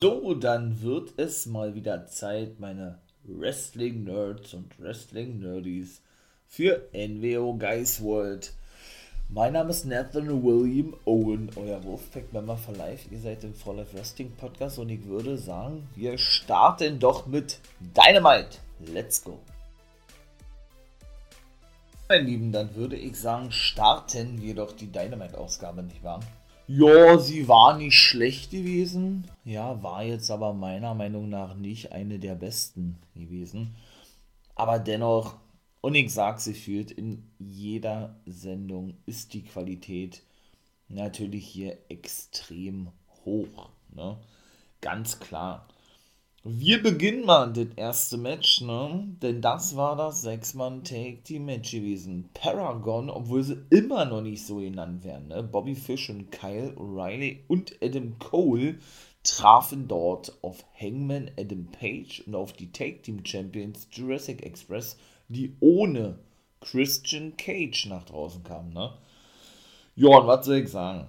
So, dann wird es mal wieder Zeit, meine Wrestling-Nerds und Wrestling-Nerdies für NWO Guys World. Mein Name ist Nathan William Owen, euer Wolfpack-Member for Life. Ihr seid im For Life Wrestling Podcast und ich würde sagen, wir starten doch mit Dynamite. Let's go. Mein Lieben, dann würde ich sagen, starten wir doch die Dynamite-Ausgabe, nicht wahr? Ja, sie war nicht schlecht gewesen. Ja, war jetzt aber meiner Meinung nach nicht eine der besten gewesen. Aber dennoch, und ich sag sie fühlt, in jeder Sendung ist die Qualität natürlich hier extrem hoch. Ne? Ganz klar. Wir beginnen mal das erste Match, ne? Denn das war das Sechs-Mann-Take-Team-Match gewesen. Paragon, obwohl sie immer noch nicht so genannt werden, ne? Bobby Fish und Kyle O'Reilly und Adam Cole trafen dort auf Hangman Adam Page und auf die Take-Team-Champions Jurassic Express, die ohne Christian Cage nach draußen kamen, ne? Ja, und was soll ich sagen?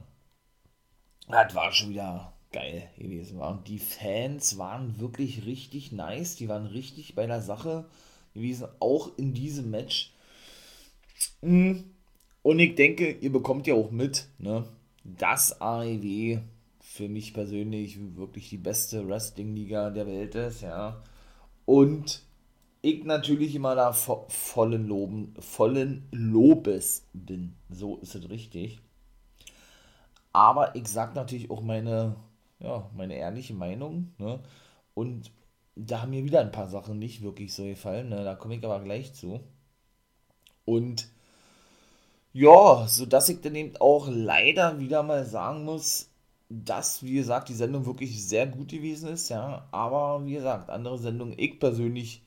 Das war schon wieder geil gewesen war. Und die Fans waren wirklich richtig nice, die waren richtig bei der Sache gewesen, auch in diesem Match. Hm. Und ich denke, ihr bekommt ja auch mit, ne, dass AEW für mich persönlich wirklich die beste Wrestling-Liga der Welt ist, ja. Und ich natürlich immer da vo vollen, Loben, vollen Lobes bin. So ist es richtig. Aber ich sag natürlich auch meine ja, meine ehrliche Meinung. Ne? Und da haben mir wieder ein paar Sachen nicht wirklich so gefallen. Ne? Da komme ich aber gleich zu. Und ja, sodass ich dann eben auch leider wieder mal sagen muss, dass, wie gesagt, die Sendung wirklich sehr gut gewesen ist, ja. Aber wie gesagt, andere Sendungen ich persönlich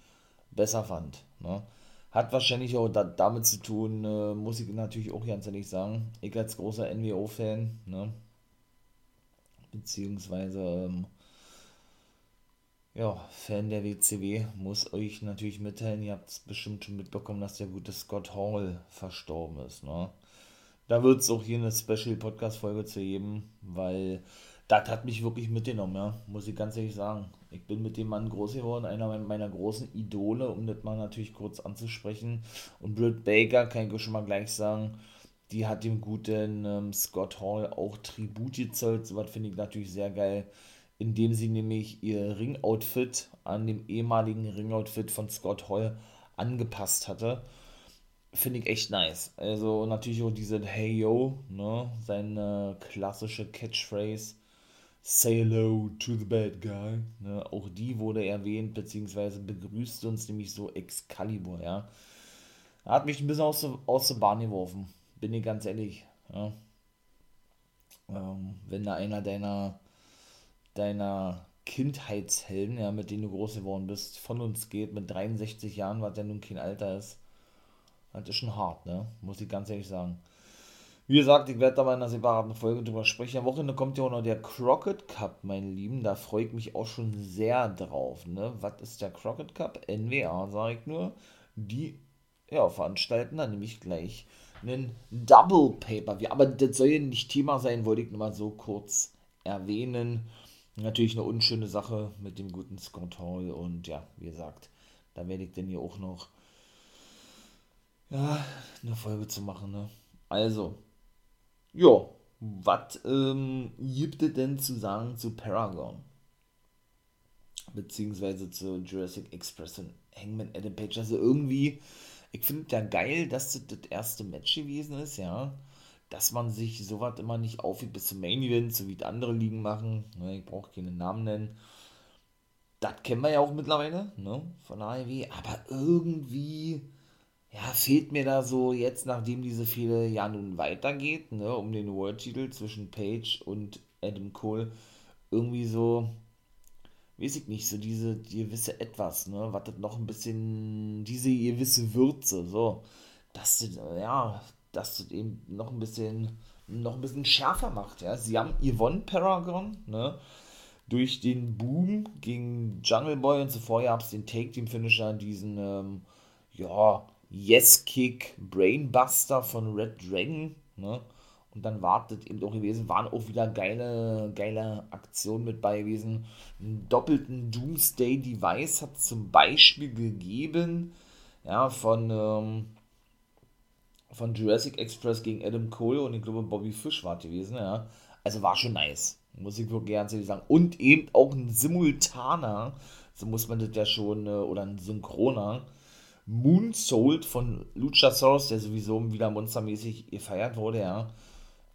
besser fand. Ne? Hat wahrscheinlich auch da, damit zu tun, äh, muss ich natürlich auch ganz ehrlich sagen. Ich als großer NWO-Fan, ne? Beziehungsweise ähm, ja, Fan der WCW, muss euch natürlich mitteilen, ihr habt es bestimmt schon mitbekommen, dass der gute Scott Hall verstorben ist. Ne? Da wird es auch hier eine Special-Podcast-Folge zu geben, weil das hat mich wirklich mitgenommen, ja, muss ich ganz ehrlich sagen. Ich bin mit dem Mann groß geworden, einer meiner großen Idole, um das mal natürlich kurz anzusprechen. Und Britt Baker, kann ich euch schon mal gleich sagen, die hat dem guten ähm, Scott Hall auch Tribut gezollt. So was finde ich natürlich sehr geil, indem sie nämlich ihr Ringoutfit an dem ehemaligen Ringoutfit von Scott Hall angepasst hatte. Finde ich echt nice. Also natürlich auch diese Hey Yo, ne? Seine klassische Catchphrase. Say hello to the bad guy. Ne? Auch die wurde erwähnt, beziehungsweise begrüßt uns nämlich so Excalibur, ja. Hat mich ein bisschen aus, aus der Bahn geworfen bin ich ganz ehrlich. Ja. Ähm, wenn da einer deiner, deiner Kindheitshelden, ja, mit denen du groß geworden bist, von uns geht, mit 63 Jahren, was ja nun kein Alter ist, das ist schon hart, ne? Muss ich ganz ehrlich sagen. Wie gesagt, ich werde da mal in einer separaten Folge drüber sprechen. Am Wochenende kommt ja auch noch der Crockett Cup, meine Lieben. Da freue ich mich auch schon sehr drauf. Ne? Was ist der Crockett Cup? NWA, sage ich nur. Die ja, veranstalten dann nämlich gleich einen Double Paper. Aber das soll ja nicht Thema sein, wollte ich nur mal so kurz erwähnen. Natürlich eine unschöne Sache mit dem guten Scott Hall und ja, wie gesagt, da werde ich denn hier auch noch ja, eine Folge zu machen. Ne? Also, ja, was ähm, gibt es denn zu sagen zu Paragon? Beziehungsweise zu Jurassic Express und Hangman Adam Page. Also irgendwie ich finde ja geil, dass das das erste Match gewesen ist, ja. Dass man sich sowas immer nicht aufhebt bis zum Main Event, so wie die andere Ligen machen. Ne, ich brauche keinen Namen nennen. Das kennen wir ja auch mittlerweile, ne, von AEW. Aber irgendwie, ja, fehlt mir da so jetzt, nachdem diese viele ja nun weitergeht, ne, um den World-Titel zwischen Page und Adam Cole, irgendwie so, weiß ich nicht, so diese gewisse Etwas, ne, was noch ein bisschen, diese gewisse Würze, so, dass das, ja, dass das eben noch ein bisschen, noch ein bisschen schärfer macht, ja. Sie haben Yvonne Paragon, ne, durch den Boom gegen Jungle Boy und zuvor gab es den Take-Team-Finisher, diesen, ähm, ja, Yes-Kick Brainbuster von Red Dragon, ne, Und dann wartet eben auch gewesen, waren auch wieder geile, geile Aktionen mit bei gewesen. Einen doppelten Doomsday Device hat zum Beispiel gegeben, ja, von, ähm, von Jurassic Express gegen Adam Cole und ich glaube Bobby Fish war gewesen, ja. Also war schon nice, muss ich wirklich gerne sagen. Und eben auch ein simultaner, so muss man das ja schon, äh, oder ein synchroner, Moonsault von Luchasaurus, der sowieso wieder monstermäßig gefeiert wurde, ja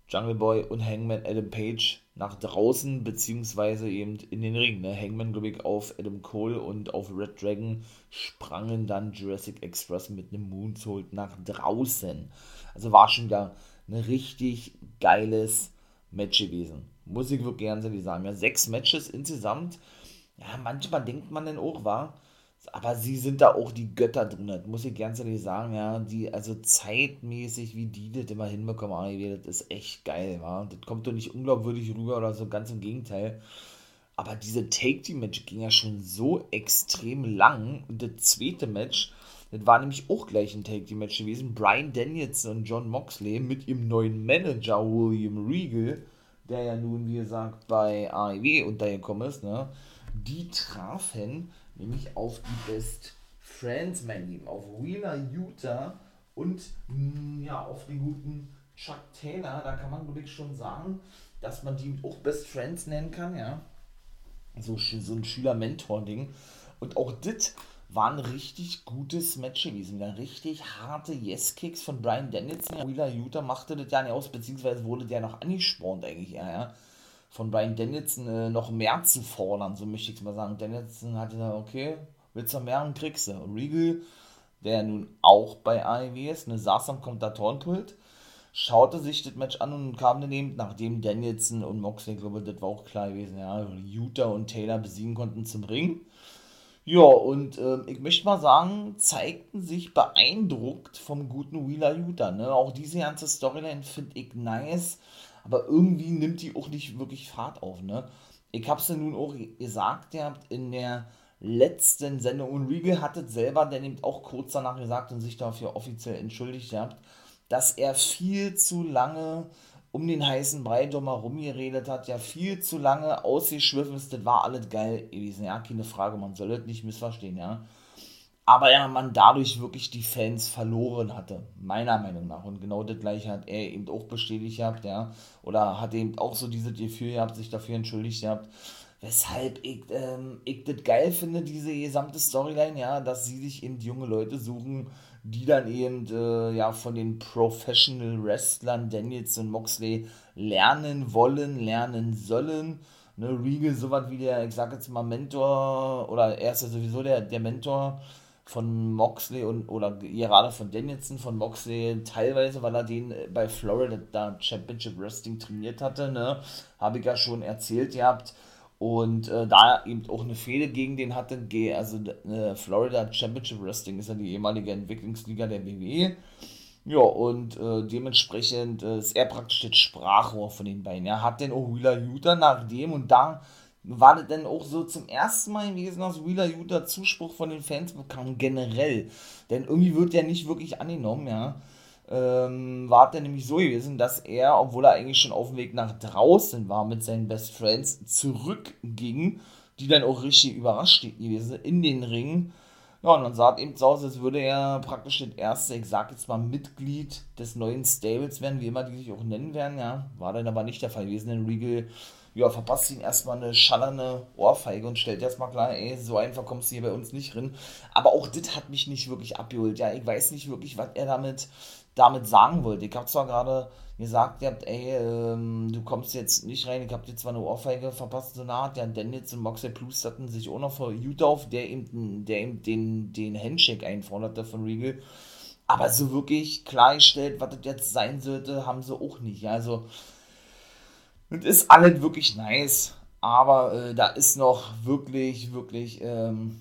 Jungle Boy und Hangman Adam Page nach draußen, beziehungsweise eben in den Ring. Ne? Hangman, glaube ich, auf Adam Cole und auf Red Dragon sprangen dann Jurassic Express mit einem Moonsault nach draußen. Also war schon wieder ein richtig geiles Match gewesen. Muss ich wirklich gerne sagen. Ja, sechs Matches insgesamt. Ja, manchmal denkt man dann auch, war aber sie sind da auch die Götter drin, das muss ich ganz ehrlich sagen, ja, die, also zeitmäßig, wie die das immer hinbekommen, AEW, das ist echt geil, wa? Das kommt doch nicht unglaubwürdig rüber oder so, ganz im Gegenteil. Aber diese Take-Team-Match ging ja schon so extrem lang und das zweite Match, das war nämlich auch gleich ein Take-Team-Match gewesen. Brian Danielson und John Moxley mit ihrem neuen Manager William Regal, der ja nun, wie gesagt, bei AEW untergekommen ist, ne? Die trafen nämlich auf die Best Friends, mein Lieben, auf Wheeler Utah und mm, ja, auf den guten Chuck Taylor. Da kann man wirklich schon sagen, dass man die auch Best Friends nennen kann, ja. So, so ein Schüler-Mentor-Ding. Und auch das war ein richtig gutes Match gewesen. Wieder richtig harte Yes-Kicks von Brian Danielson. Wheeler Utah machte das ja nicht aus, beziehungsweise wurde der noch angespornt eigentlich, ja, ja von Brian Danielson äh, noch mehr zu fordern, so möchte ich es mal sagen. Danielson hatte gesagt, okay, willst du mehr, und kriegst du. Regal, der nun auch bei AEW ist, ne, saß am Kommentatorenpult, schaute sich das Match an und kam dann eben, nachdem Danielson und Moxley, glaube das war auch klar gewesen, ja, Utah und Taylor besiegen konnten zum Ring. Ja, und äh, ich möchte mal sagen, zeigten sich beeindruckt vom guten Wheeler Utah. Ne? Auch diese ganze Storyline finde ich nice aber irgendwie nimmt die auch nicht wirklich Fahrt auf, ne? Ich hab's ja nun auch gesagt, ihr habt in der letzten Sendung. Und Regal hattet selber dann eben auch kurz danach gesagt und sich dafür offiziell entschuldigt habt, dass er viel zu lange um den heißen Brei drumherum geredet hat, ja viel zu lange ausgeschwiffen ist, das war alles geil gewesen, ja, keine Frage, man soll das nicht missverstehen, ja aber ja, man dadurch wirklich die Fans verloren hatte, meiner Meinung nach. Und genau das gleiche hat er eben auch bestätigt gehabt, ja. Oder hat eben auch so dieses Gefühl gehabt, sich dafür entschuldigt gehabt. Weshalb ich, ähm, ich das geil finde, diese gesamte Storyline, ja, dass sie sich eben junge Leute suchen, die dann eben äh, ja von den Professional Wrestlern Daniels und Moxley lernen wollen, lernen sollen. Ne, Regal, sowas wie der, ich sag jetzt mal, Mentor, oder er ist ja sowieso der, der Mentor von Moxley und oder gerade von Danielson von Moxley teilweise, weil er den bei Florida da Championship Wrestling trainiert hatte, ne, habe ich ja schon erzählt gehabt und äh, da eben auch eine Fehde gegen den hatte, also äh, Florida Championship Wrestling ist ja die ehemalige Entwicklungsliga der WWE. Ja, und äh, dementsprechend äh, ist er praktisch das Sprachrohr von den beiden. Er hat den Wheeler Utah nachdem und da war das denn auch so zum ersten Mal gewesen, dass Wheeler Utah Zuspruch von den Fans bekam, generell. Denn irgendwie wird der nicht wirklich angenommen, ja. Ähm, war der nämlich so gewesen, dass er, obwohl er eigentlich schon auf dem Weg nach draußen war mit seinen Best Friends, zurückging, die dann auch richtig überrascht gewesen sind, in den Ring. Ja, und dann sah es eben so aus, als würde er praktisch das erste, ich sag jetzt mal, Mitglied des neuen Stables werden, wie immer die sich auch nennen werden, ja. War dann aber nicht der Fall gewesen, denn Regal ja, verpasst ihn erstmal eine schallerne Ohrfeige und stellt erstmal klar, ey, so einfach kommst du hier bei uns nicht drin. Aber auch das hat mich nicht wirklich abgeholt. Ja, ich weiß nicht wirklich, was er damit, damit sagen wollte. Ich habe zwar gerade gesagt, ihr habt, ey, ähm, du kommst jetzt nicht rein, ich hab dir zwar eine Ohrfeige verpasst, so eine Art, ja, Daniels und Moxley Plus hatten sich auch noch vor Utah auf, der eben, der eben den, den Handshake einforderte von Regal. Aber so wirklich klargestellt, was das jetzt sein sollte, haben sie auch nicht. Also, das ist alles wirklich nice, aber äh, da ist noch wirklich, wirklich ähm,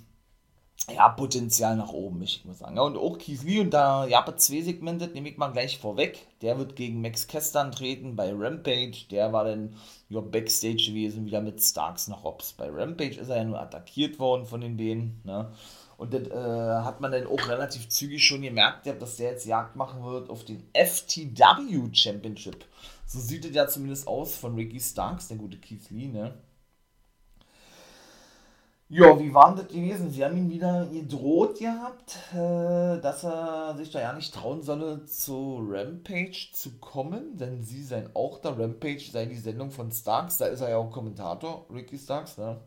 ja, Potenzial nach oben, ich muss sagen. Ja, und auch Keith Lee und da ja, zwei Segmente, nehme ich mal gleich vorweg. Der wird gegen Max Kester treten bei Rampage. Der war dann ja, Backstage gewesen, wieder mit Starks nach Hobbs. Bei Rampage ist er ja nur attackiert worden von den Dänen. Ne? Und das äh, hat man dann auch relativ zügig schon gemerkt, dass der jetzt Jagd machen wird auf den FTW Championship. So sieht es ja zumindest aus von Ricky Starks, der gute Keith Lee, ne? Ja, wie war das gewesen? Sie haben ihn wieder gedroht gehabt, äh, dass er sich da ja nicht trauen solle, zu Rampage zu kommen, denn sie seien auch da. Rampage sei die Sendung von Starks, da ist er ja auch Kommentator, Ricky Starks, ne?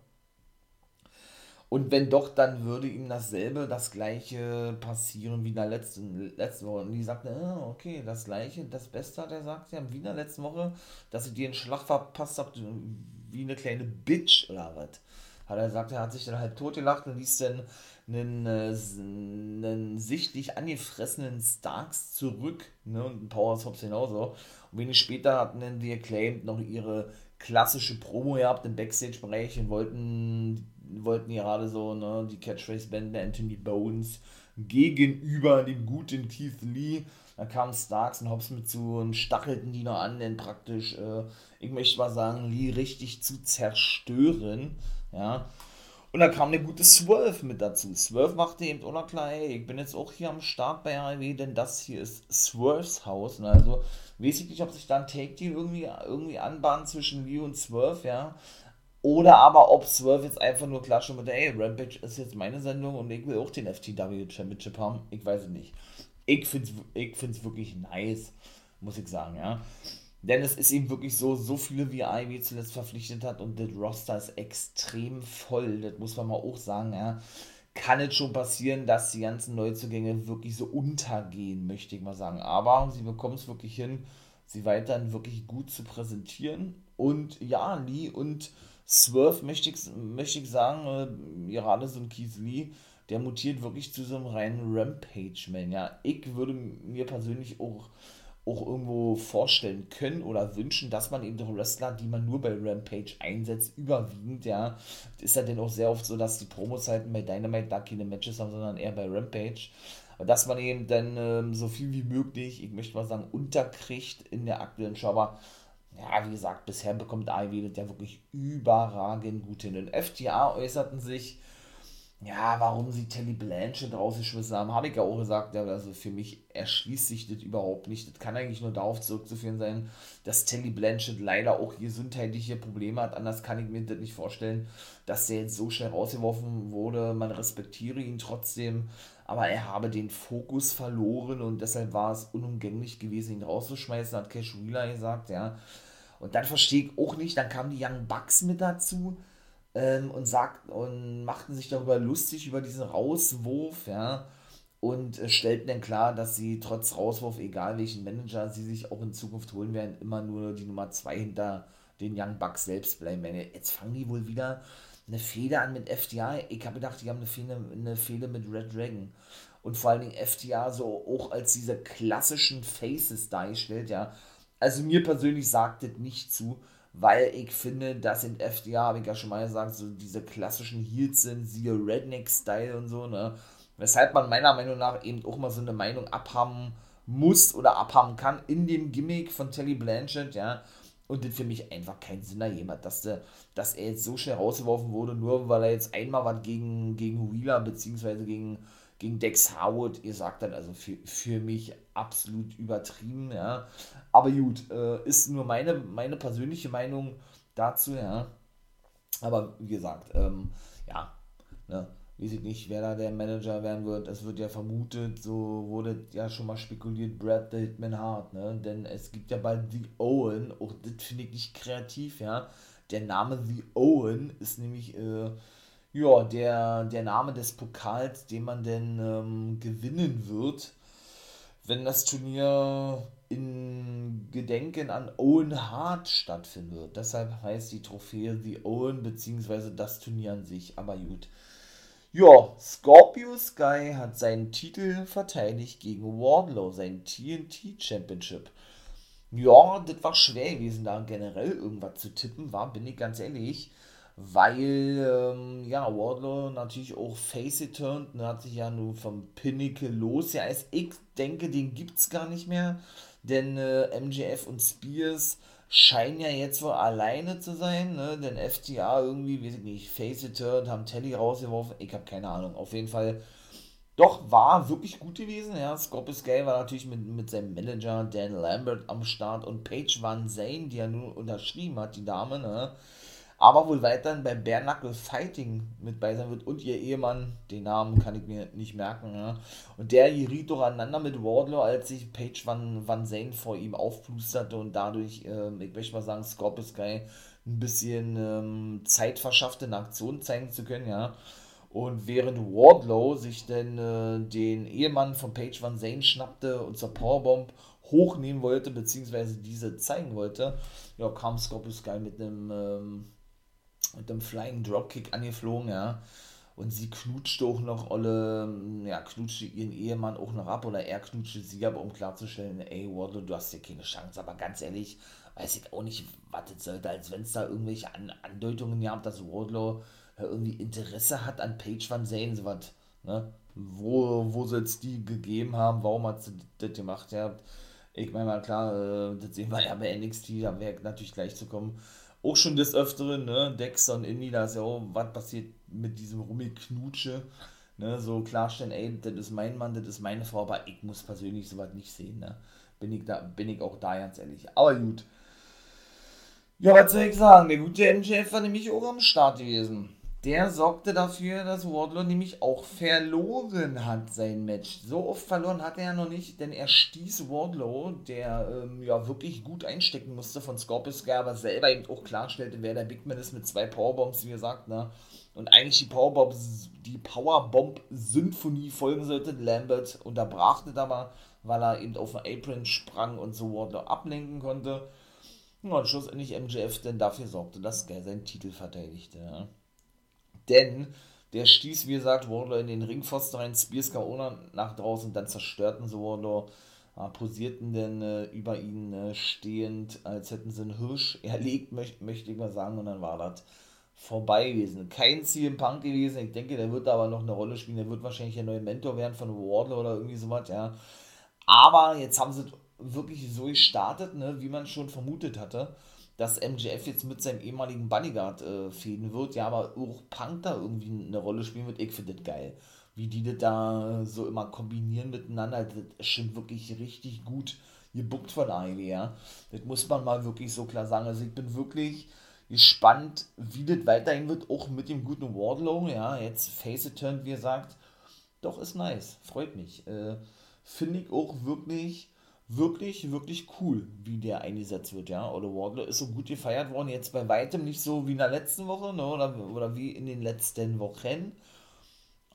Und wenn doch, dann würde ihm dasselbe, das gleiche passieren wie in der letzten, letzten Woche. Und die sagte, ah, okay, das gleiche, das Beste hat er gesagt, ja, wie in der letzten Woche, dass ich dir einen Schlag verpasst habe, wie eine kleine Bitch oder was hat er gesagt, er hat sich dann halb tot gelacht und ließ dann einen, äh, einen sichtlich angefressenen Starks zurück, ne, und ein Power Hobbs genauso. Und wenig später hatten dann die Acclaimed noch ihre klassische Promo gehabt im Backstage-Bereich und wollten, wollten gerade so, ne, die Catchphrase-Band der Anthony Bones gegenüber dem guten Keith Lee. Da kamen Starks und Hobbs mit zu und stachelten die noch an, denn praktisch, äh, ich möchte mal sagen, Lee richtig zu zerstören. Ja. Und da kam der gute Swerve mit dazu. Swerve machte eben auch noch klar, hey, ich bin jetzt auch hier am Start bei AEW, denn das hier ist Swerves Haus. Und also weiß ich nicht, ob sich da ein Take-Deal irgendwie, irgendwie anbahnt zwischen Lee und Swerve, ja. Oder aber ob Swerve jetzt einfach nur klar mit, ey, Rampage ist jetzt meine Sendung und ich will auch den FTW Championship haben. Ich weiß es nicht. Ich finde es ich find's wirklich nice, muss ich sagen, ja. Denn es ist eben wirklich so, so viele wie Ivy zuletzt verpflichtet hat und das Roster ist extrem voll. Das muss man mal auch sagen, ja. Kann es schon passieren, dass die ganzen Neuzugänge wirklich so untergehen, möchte ich mal sagen. Aber sie bekommen es wirklich hin, sie weiterhin wirklich gut zu präsentieren. Und ja, Lee und Swerve möchte ich, möchte ich sagen, äh, so ein Keith Lee, der mutiert wirklich zu so einem reinen Rampage-Man. Ja, ich würde mir persönlich auch auch irgendwo vorstellen können oder wünschen, dass man eben doch Wrestler, die man nur bei Rampage einsetzt, überwiegend, ja, ist ja dann auch sehr oft so, dass die Promozeiten bei Dynamite da keine Matches haben, sondern eher bei Rampage. Dass man eben dann ähm, so viel wie möglich, ich möchte mal sagen, unterkriegt in der aktuellen Show. Aber ja, wie gesagt, bisher bekommt das ja wirklich überragend gut hin. Und FTA äußerten sich ja, warum sie Telly Blanchett rausgeschmissen haben, habe ich ja auch gesagt. Ja, also für mich erschließt sich das überhaupt nicht. Das kann eigentlich nur darauf zurückzuführen sein, dass Telly Blanchett leider auch gesundheitliche Probleme hat. Anders kann ich mir das nicht vorstellen, dass der jetzt so schnell rausgeworfen wurde. Man respektiere ihn trotzdem, aber er habe den Fokus verloren und deshalb war es unumgänglich gewesen, ihn rauszuschmeißen, hat Cash Wheeler gesagt, ja. Und dann verstehe ich auch nicht, dann kamen die Young Bucks mit dazu ähm, und sagt und machten sich darüber lustig über diesen Rauswurf, ja, und äh, stellten dann klar, dass sie trotz Rauswurf, egal welchen Manager sie sich auch in Zukunft holen werden, immer nur die Nummer 2 hinter den Young Bucks selbst bleiben werden. Jetzt fangen die wohl wieder eine Fehde an mit FTA. Ich habe gedacht, die haben eine Fehde, eine Fehde mit Red Dragon. Und vor allen Dingen FTA so auch als diese klassischen Faces dargestellt, ja. Also mir persönlich sagt das nicht zu weil ich finde, dass in FDA, habe ich ja schon mal gesagt, so diese klassischen Heels sind, siehe Redneck-Style und so, ne? Weshalb man meiner Meinung nach eben auch mal so eine Meinung abhaben muss oder abhaben kann in dem Gimmick von Telly Blanchett, ja. Und das für mich einfach keinen Sinn ergeben hat, dass, der, dass er jetzt so schnell rausgeworfen wurde, nur weil er jetzt einmal was gegen, gegen Wheeler beziehungsweise gegen gegen Dex Howard, ihr sagt dann also für, für mich absolut übertrieben, ja. Aber gut, äh, ist nur meine, meine persönliche Meinung dazu, ja. Aber wie gesagt, ähm, ja, ne, weiß ich nicht, wer da der Manager werden wird. Es wird ja vermutet, so wurde ja schon mal spekuliert, Brad the Hitman Hart, ne? Denn es gibt ja bald The Owen, auch das finde ich nicht kreativ, ja. Der Name The Owen ist nämlich, äh, ja, der, der Name des Pokals, den man denn ähm, gewinnen wird, wenn das Turnier in Gedenken an Owen Hart stattfindet. Deshalb heißt die Trophäe The Owen, beziehungsweise das Turnier an sich. Aber gut. Ja, Scorpio Sky hat seinen Titel verteidigt gegen Wardlow, sein TNT Championship. Ja, das war schwer gewesen, da generell irgendwas zu tippen, war, bin ich ganz ehrlich weil ähm, ja, Wardlow natürlich auch Face turned, ne, hat sich ja nur vom Pinnacle los. Ja, ich denke, den gibt es gar nicht mehr, denn äh, MJF und Spears scheinen ja jetzt wohl alleine zu sein, ne? denn FTA irgendwie, weiß ich nicht, Face turned, haben Telly rausgeworfen, ich habe keine Ahnung. Auf jeden Fall doch, war wirklich gut gewesen. Ja, Scorpius Gay war natürlich mit, mit seinem Manager Dan Lambert am Start und Paige Van Zane, die ja nun unterschrieben hat, die Dame, ne? Aber wohl weiterhin bei Bare Knuckle Fighting mit bei sein wird und ihr Ehemann, den Namen kann ich mir nicht merken, ja. und der geriet durcheinander mit Wardlow, als sich Paige Van, Van Zane vor ihm aufplusterte und dadurch, äh, ich möchte mal sagen, Scorpius Guy ein bisschen ähm, Zeit verschaffte, eine Aktion zeigen zu können, ja. Und während Wardlow sich denn äh, den Ehemann von Paige Van Zane schnappte und zur Powerbomb hochnehmen wollte, beziehungsweise diese zeigen wollte, ja, kam Scorpius Sky mit einem, ähm, mit einem Flying Dropkick angeflogen, ja. Und sie knutschte auch noch alle, ja, knutschte ihren Ehemann auch noch ab oder er knutschte sie ab, um klarzustellen, ey, Wardlow, du hast ja keine Chance. Aber ganz ehrlich, weiß ich auch nicht, was das sollte, als wenn es da irgendwelche An Andeutungen gab, dass Wardlow irgendwie Interesse hat an Page Van Zane, so was, ne? Wo, wo soll es die gegeben haben? Warum hat sie das gemacht? Ja, ich meine mal klar, äh, das sehen wir ja bei NXT, da wäre natürlich gleich zu kommen. Auch schon des Öfteren, ne? Dexter und Indy, da ist ja auch, was passiert mit diesem Rummiknutsche, ne? So klarstellen, ey, das ist mein Mann, das ist meine Frau, aber ich muss persönlich sowas nicht sehen, ne? Bin ich, da, bin ich auch da ganz ehrlich. Aber gut. Ja, was soll ich sagen? Der gute MJF war nämlich auch am Start gewesen der sorgte dafür, dass Wardlow nämlich auch verloren hat sein Match. So oft verloren hat er ja noch nicht, denn er stieß Wardlow, der ähm, ja wirklich gut einstecken musste von Scorpius Sky, aber selber eben auch klarstellte, wer der Big Man ist mit zwei Powerbombs, wie gesagt, ne? Und eigentlich die Powerbomb, die Powerbomb-Symphonie folgen sollte. Lambert unterbrach das aber, weil er eben auf den Apron sprang und so Wardlow ablenken konnte. Und schlussendlich MJF denn dafür sorgte, dass Sky seinen Titel verteidigte. Ja denn der stieß, wie gesagt, Wardlow in den Ringpfosten rein, Spears K.O. nach draußen, dann zerstörten sie Wardlow, äh, posierten dann äh, über ihn äh, stehend, als hätten sie einen Hirsch erlegt, möcht, möchte ich mal sagen, und dann war das vorbei gewesen. Kein CM Punk gewesen, ich denke, der wird da aber noch eine Rolle spielen, der wird wahrscheinlich der neue Mentor werden von Wardlow oder irgendwie sowas, ja. Aber jetzt haben sie wirklich so gestartet, ne, wie man schon vermutet hatte dass MJF jetzt mit seinem ehemaligen Bodyguard äh, fäden wird, ja, aber auch Punk da irgendwie eine Rolle spielen wird. Ich finde das geil. Wie die das da so immer kombinieren miteinander, das ist schon wirklich richtig gut gebuckt von AEW, ja. Das muss man mal wirklich so klar sagen. Also ich bin wirklich gespannt, wie das weiterhin wird, auch mit dem guten Wardlow, ja, jetzt Face It Turn, wie er sagt, doch ist nice, freut mich. Äh, Finde ich auch wirklich wirklich, wirklich cool, wie der eingesetzt wird, ja. Oder Wardlow ist so gut gefeiert worden, jetzt bei weitem nicht so wie in der letzten Woche, ne? oder, oder wie in den letzten Wochen,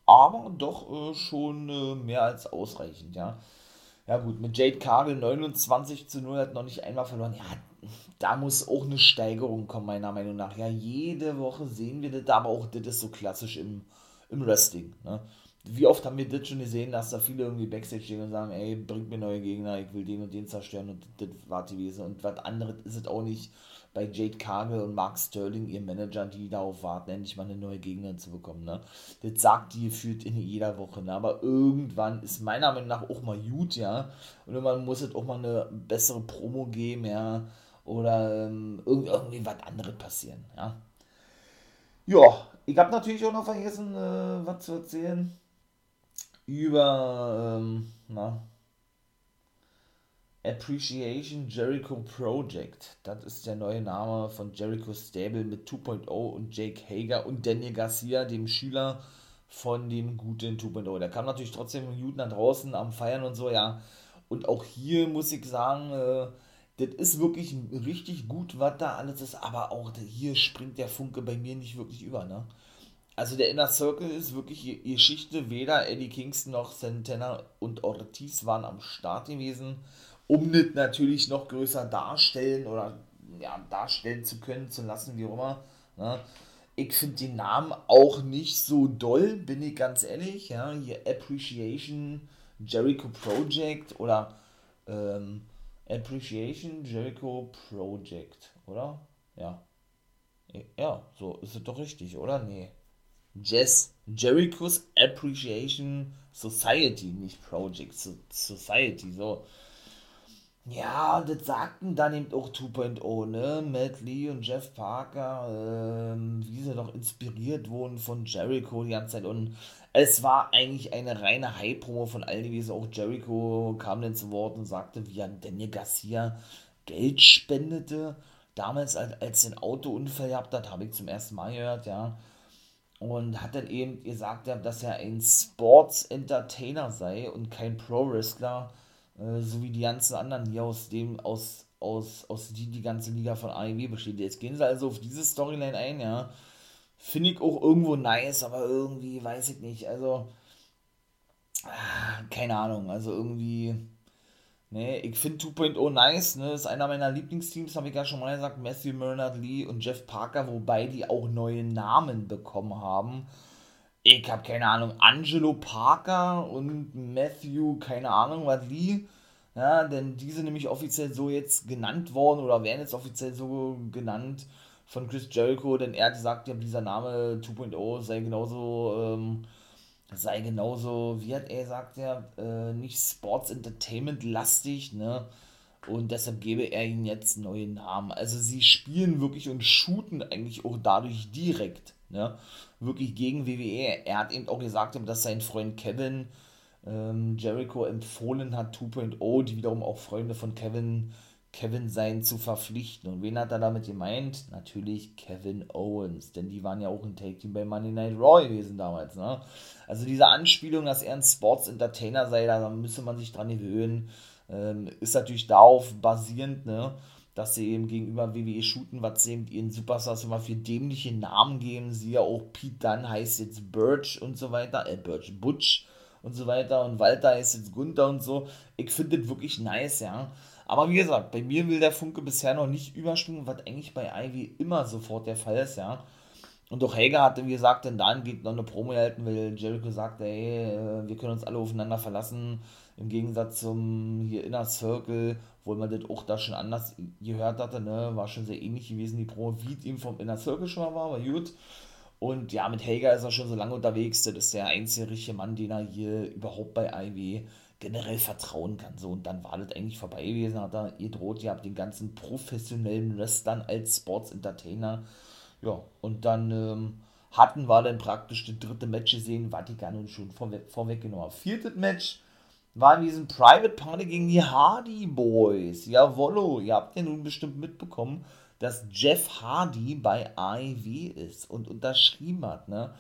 aber doch äh, schon äh, mehr als ausreichend, ja. Ja gut, mit Jade Cargill 29 zu 0 hat noch nicht einmal verloren. Ja, da muss auch eine Steigerung kommen, meiner Meinung nach. Ja, jede Woche sehen wir das, aber auch das ist so klassisch im, im Wrestling, ne wie oft haben wir das schon gesehen, dass da viele irgendwie Backstage stehen und sagen, ey, bringt mir neue Gegner, ich will den und den zerstören und das war die Wesen. Und was anderes ist es auch nicht bei Jade Cargill und Mark Sterling, ihr Manager, die darauf warten, endlich mal eine neue Gegner zu bekommen. Ne? Das sagt die gefühlt in jeder Woche. Ne? Aber irgendwann ist meiner Meinung nach auch mal gut, ja. Und irgendwann muss es auch mal eine bessere Promo geben, ja. Oder ähm, irgendwie was anderes passieren, ja. Ja, ich habe natürlich auch noch vergessen, äh, was zu erzählen über ähm, na, Appreciation Jericho Project. Das ist der neue Name von Jericho Stable mit 2.0 und Jake Hager und Daniel Garcia, dem Schüler von dem guten 2.0. Der kam natürlich trotzdem Juden da draußen am Feiern und so, ja. Und auch hier muss ich sagen, äh, das ist wirklich richtig gut, was da alles ist, aber auch hier springt der Funke bei mir nicht wirklich über, ne? Also der Inner Circle ist wirklich Geschichte. Weder Eddie Kingston noch Santana und Ortiz waren am Start gewesen, um das natürlich noch größer darstellen oder ja, darstellen zu können, zu lassen, wie auch immer. Ne? Ich finde den Namen auch nicht so doll, bin ich ganz ehrlich. Ja, hier Appreciation Jericho Project oder ähm, Appreciation Jericho Project, oder? Ja. Ja, so ist es doch richtig, oder? Nee. Jazz Jericho's Appreciation Society, nicht Project, Society, so. Ja, das sagten dann eben auch 2.0, ne? Matt Lee und Jeff Parker, ähm, wie sie doch inspiriert wurden von Jericho die ganze Zeit. Und es war eigentlich eine reine High-Promo von allen gewesen. Auch Jericho kam dann zu Wort und sagte, wie an Daniel Garcia Geld spendete. Damals, als, als einen Autounfall gehabt hat, habe ich zum ersten Mal gehört, ja. Und hat dann eben gesagt, dass er ein Sports-Entertainer sei und kein Pro-Wrestler äh, so wie die ganzen anderen hier aus dem, aus, aus, aus die die ganze Liga von AEW besteht. Jetzt gehen sie also auf diese Storyline ein, ja. Finde ich auch irgendwo nice, aber irgendwie weiß ich nicht. Also, ah, keine Ahnung, also irgendwie. Ne, ich finde 2.0 nice, ne, ist einer meiner Lieblingsteams, habe ich ja schon mal gesagt, Matthew Bernard Lee und Jeff Parker, wobei die auch neue Namen bekommen haben ich habe keine Ahnung, Angelo Parker und Matthew, keine Ahnung, was Lee. Ja, denn die sind nämlich offiziell so jetzt genannt worden oder werden jetzt offiziell so genannt von Chris Jericho, denn er hat gesagt, ja, dieser Name 2.0 sei genauso, ähm, sei genauso, wie hat er gesagt, ja, äh, nicht Sports Entertainment lastig, ne? Und deshalb gebe er ihnen jetzt neue Namen. Also sie spielen wirklich und shooten eigentlich auch dadurch direkt ne, wirklich gegen WWE. Er hat eben auch gesagt, dass sein Freund Kevin ähm, Jericho empfohlen hat, 2.0, die wiederum auch Freunde von Kevin, Kevin sein zu verpflichten. Und wen hat er damit gemeint? Natürlich Kevin Owens, denn die waren ja auch ein Take-Team bei Monday Night Raw gewesen damals. Ne? Also diese Anspielung, dass er ein Sports-Entertainer sei, da müsste man sich dran gewöhnen, ähm, ist natürlich darauf basierend, ne? dass sie eben gegenüber WWE shooten, was sie eben ihren Superstars immer für dämliche Namen geben. Sie ja auch Pete Dunn heißt jetzt Birch und so weiter, äh, Birch Butch und so weiter und Walter heißt jetzt Gunther und so. Ich finde das wirklich nice, ja. Aber wie gesagt, bei mir will der Funke bisher noch nicht überspringen, was eigentlich bei Ivy immer sofort der Fall ist, ja. Und auch Hager hatte, wie gesagt, dann dann geht noch eine Promo gehalten, weil Jericho sagte, ey, äh, wir können uns alle aufeinander verlassen. Im Gegensatz zum hier Inner Circle, wo man das auch da schon anders gehört hatte, ne, war schon sehr ähnlich gewesen, die Promo, wie es ihm vom Inner Circle schon mal war, aber gut. Und ja, mit Hager ist er schon so lange unterwegs, das ist der einzige richtige Mann, den er hier überhaupt bei IW generell vertrauen kann. So, und dann war das eigentlich vorbei gewesen, hat er gedroht, ihr habt den ganzen professionellen Wrestlern als Sports Entertainer. Ja, und dann ähm, hatten wir dann praktisch das dritte Match gesehen, Vatikan und schon vorweg, vorweggenommen. Viertes Match war in diesem Private Party gegen die Hardy Boys. Jawollo, ihr habt ja nun bestimmt mitbekommen, dass Jeff Hardy bei AEW ist und unterschrieben hat, ne?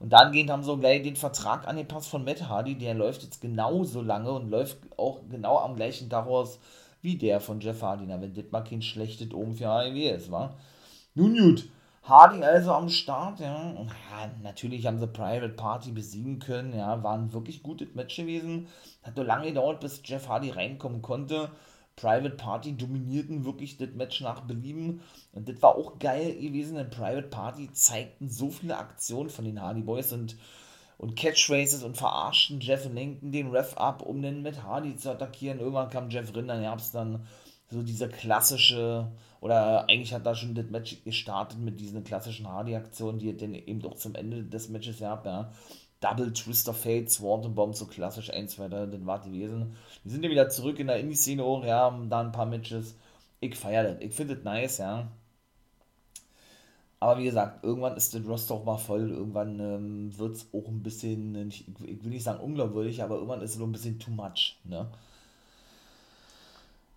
Und dahingehend haben sie gleich den Vertrag angepasst von Matt Hardy, der läuft jetzt genauso lange und läuft auch genau am gleichen Tag aus wie der von Jeff Hardy. Na, wenn das mal kein schlechtes oben für AEW ist, wa? Nun gut, Hardy also am Start, ja. Ja, natürlich haben sie Private Party besiegen können, ja. War ein wirklich gutes Match gewesen. Hat nur lange gedauert, bis Jeff Hardy reinkommen konnte. Private Party dominierten wirklich das Match nach Belieben. Und das war auch geil gewesen, denn Private Party zeigten so viele Aktionen von den Hardy Boys und, und Catchphrases und verarschten Jeff und lenkten den Ref ab, um den mit Hardy zu attackieren. Irgendwann kam Jeff Rinder, dann gab es dann so diese klassische, oder eigentlich hat da schon das Match gestartet mit diesen klassischen Hardy-Aktionen, die er dann eben doch zum Ende des Matches gab, ja. Double Twist of Fate, Swanton Bomb, so klassisch 1, 2, 3, dann war die gewesen. Die sind ja wieder zurück in der Indie-Szene auch, ja, haben da ein paar Matches. Ich feiere das, ich finde das nice, ja. Aber wie gesagt, irgendwann ist der Roster auch mal voll, irgendwann ähm, wird es auch ein bisschen, ich, ich will nicht sagen unglaubwürdig, aber irgendwann ist es so ein bisschen too much, ne.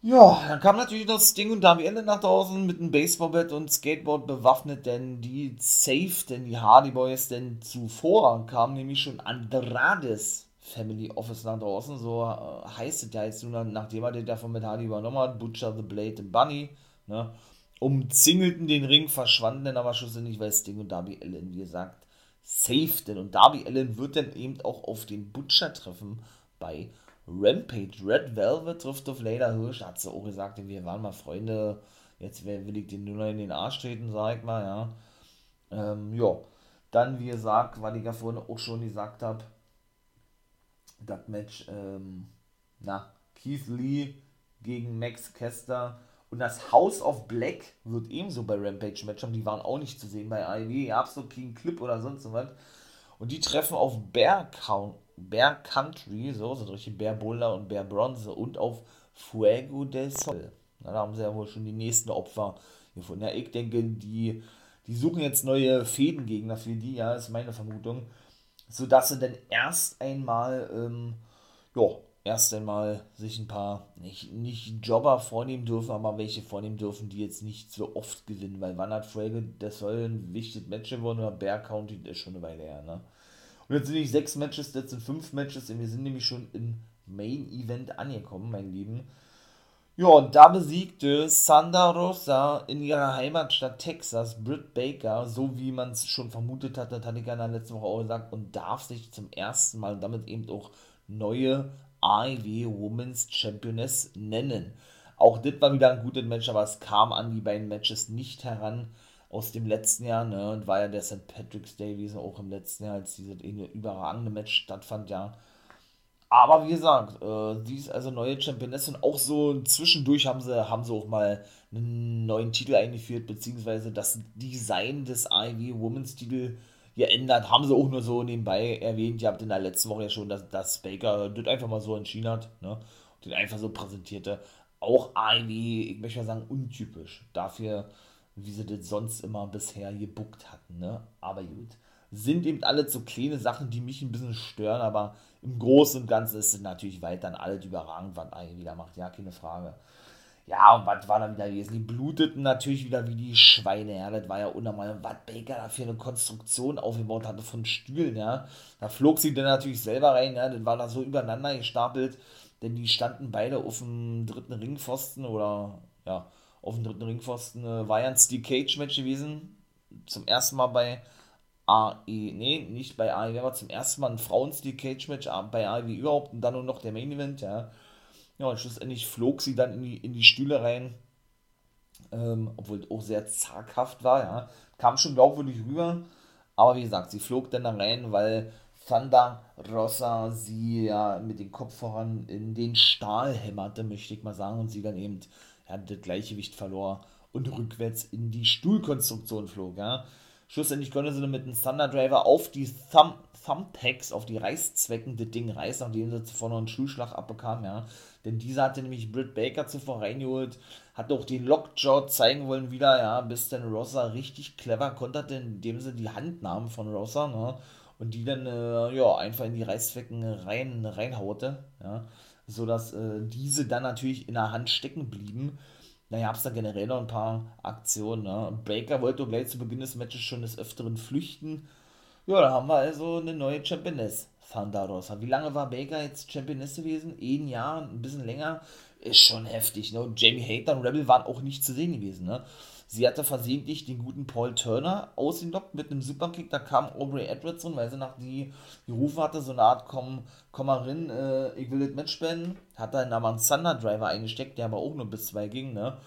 Ja, dann kam natürlich das Ding und da wir Ende nach draußen mit einem Baseballbett und Skateboard bewaffnet, denn die Safe, denn die Hardy Boys, denn zuvor kam nämlich schon Andrades Family Office nach draußen, so äh, heißt es ja jetzt nur, nachdem er den davon mit Hardy übernommen hat, Butcher, The Blade und Bunny, ne, umzingelten den Ring, verschwanden dann aber schlussendlich, weil Sting und Darby Allen, wie gesagt, safe denn. Und Darby Allen wird dann eben auch auf den Butcher treffen bei Rampage, Red Velvet trifft auf Leda Hirsch, hat sie auch gesagt, wir waren mal Freunde, jetzt will ich den nur noch in den Arsch treten, sag ich mal, ja. Ähm, ja, dann, wie gesagt, weil ich ja vorhin auch schon gesagt habe, das Match, ähm, na, Keith Lee gegen Max Kester. Und das House of Black wird ebenso bei Rampage Match haben, die waren auch nicht zu sehen bei AEW, so keinen Clip oder sonst was. Und die treffen auf Bear Bear Country, so, so richtig Bear Boulder und Bear Bronze und auf Fuego del Sol. Na, da haben sie ja wohl schon die nächsten Opfer gefunden. Ja, ich denke, die, die suchen jetzt neue Fädengegner für die, ja, ist meine Vermutung. Sodass sie dann erst einmal, ähm, ja, erst einmal sich ein paar, nicht, nicht Jobber vornehmen dürfen, aber welche vornehmen dürfen, die jetzt nicht so oft gewinnen, weil wann hat Fuego del Sol ein wichtiges Match gewonnen oder Bear County, das ist schon eine Weile her, ne? Und jetzt sind nicht sechs Matches, jetzt sind fünf Matches und wir sind nämlich schon im Main Event angekommen, mein Lieben. Ja, und da besiegte Sandra Rosa in ihrer Heimatstadt Texas Britt Baker, so wie man es schon vermutet hat, das hatte ich ja in der letzten Woche auch gesagt, und darf sich zum ersten Mal damit eben auch neue AEW Women's Championess nennen. Auch das war wieder ein gutes Match, aber es kam an die beiden Matches nicht heran aus dem letzten Jahr, ne, und war ja der St. Patrick's Day gewesen, auch im letzten Jahr, als dieses überragende Match stattfand, ja. Aber wie gesagt, äh, sie ist also neue Championess und auch so zwischendurch haben sie, haben sie auch mal einen neuen Titel eingeführt, beziehungsweise das Design des AEW Women's Titel geändert, haben sie auch nur so nebenbei erwähnt. Ihr habt in der letzten Woche ja schon, dass, dass Baker das einfach mal so entschieden hat, ne, den einfach so präsentierte. Auch AEW, ich möchte mal sagen, untypisch dafür, wie sie das sonst immer bisher gebuckt hatten, ne? Aber gut. Sind eben alle so kleine Sachen, die mich ein bisschen stören, aber im Großen und Ganzen ist es natürlich weiterhin alles überragend, was Ei wieder macht, ja, keine Frage. Ja, und was war da wieder gewesen? Die bluteten natürlich wieder wie die Schweine, ja, das war ja unnormal. Was Baker da für eine Konstruktion aufgebaut hatte von Stühlen, ja. Da flog sie dann natürlich selber rein, ja, das war da so übereinander gestapelt, denn die standen beide auf dem dritten Ringpfosten oder, ja, auf dem dritten Ringpfosten, äh, war ja ein Steel Cage Match gewesen. Zum ersten Mal bei AE, nee, nicht bei AEW, aber zum ersten Mal ein Frauen-Steel Cage Match bei AEW überhaupt und dann nur noch der Main Event, ja. Ja, und schlussendlich flog sie dann in die, in die Stühle rein, ähm, obwohl auch sehr zaghaft war, ja. Kam schon glaubwürdig rüber, aber wie gesagt, sie flog dann da rein, weil Thunder Rosa sie ja mit dem Kopf voran in den Stahl hämmerte, möchte ich mal sagen, und sie dann eben ja, das Gleichgewicht verlor und rückwärts in die Stuhlkonstruktion flog, ja. Schlussendlich konnte sie dann mit dem Thunder Driver auf die Thumb Thumbtacks, auf die Reißzwecken das Ding reißen, nachdem sie zuvor noch einen Schulschlag abbekam, ja. Denn dieser hatte nämlich Britt Baker zuvor reingeholt, hat auch den Lockjaw zeigen wollen wieder, ja, bis dann Rosa richtig clever konterte, indem sie die Hand nahm von Rosa, ne, und die dann, äh, ja, einfach in die Reißzwecken rein, reinhaute, ja, sodass äh, diese dann natürlich in der Hand stecken blieben da gab es da generell noch ein paar Aktionen. Ne? Baker wollte gleich zu Beginn des Matches schon des Öfteren flüchten. Ja, da haben wir also eine neue Championess, Thunder. Wie lange war Baker jetzt Championess gewesen? Ein Jahr, ein bisschen länger. Ist schon heftig. Ne? Und Jamie Hater und Rebel waren auch nicht zu sehen gewesen. Ne? Sie hatte versehentlich den guten Paul Turner ausgelockt mit einem Superkick. Da kam Aubrey Edwards drin, weil sie nach die gerufen hatte, so eine Art komm, komm mal rein, äh, ich will das Match spenden. Hat da einen einen Thunder Driver eingesteckt, der aber auch nur bis zwei ging, ne?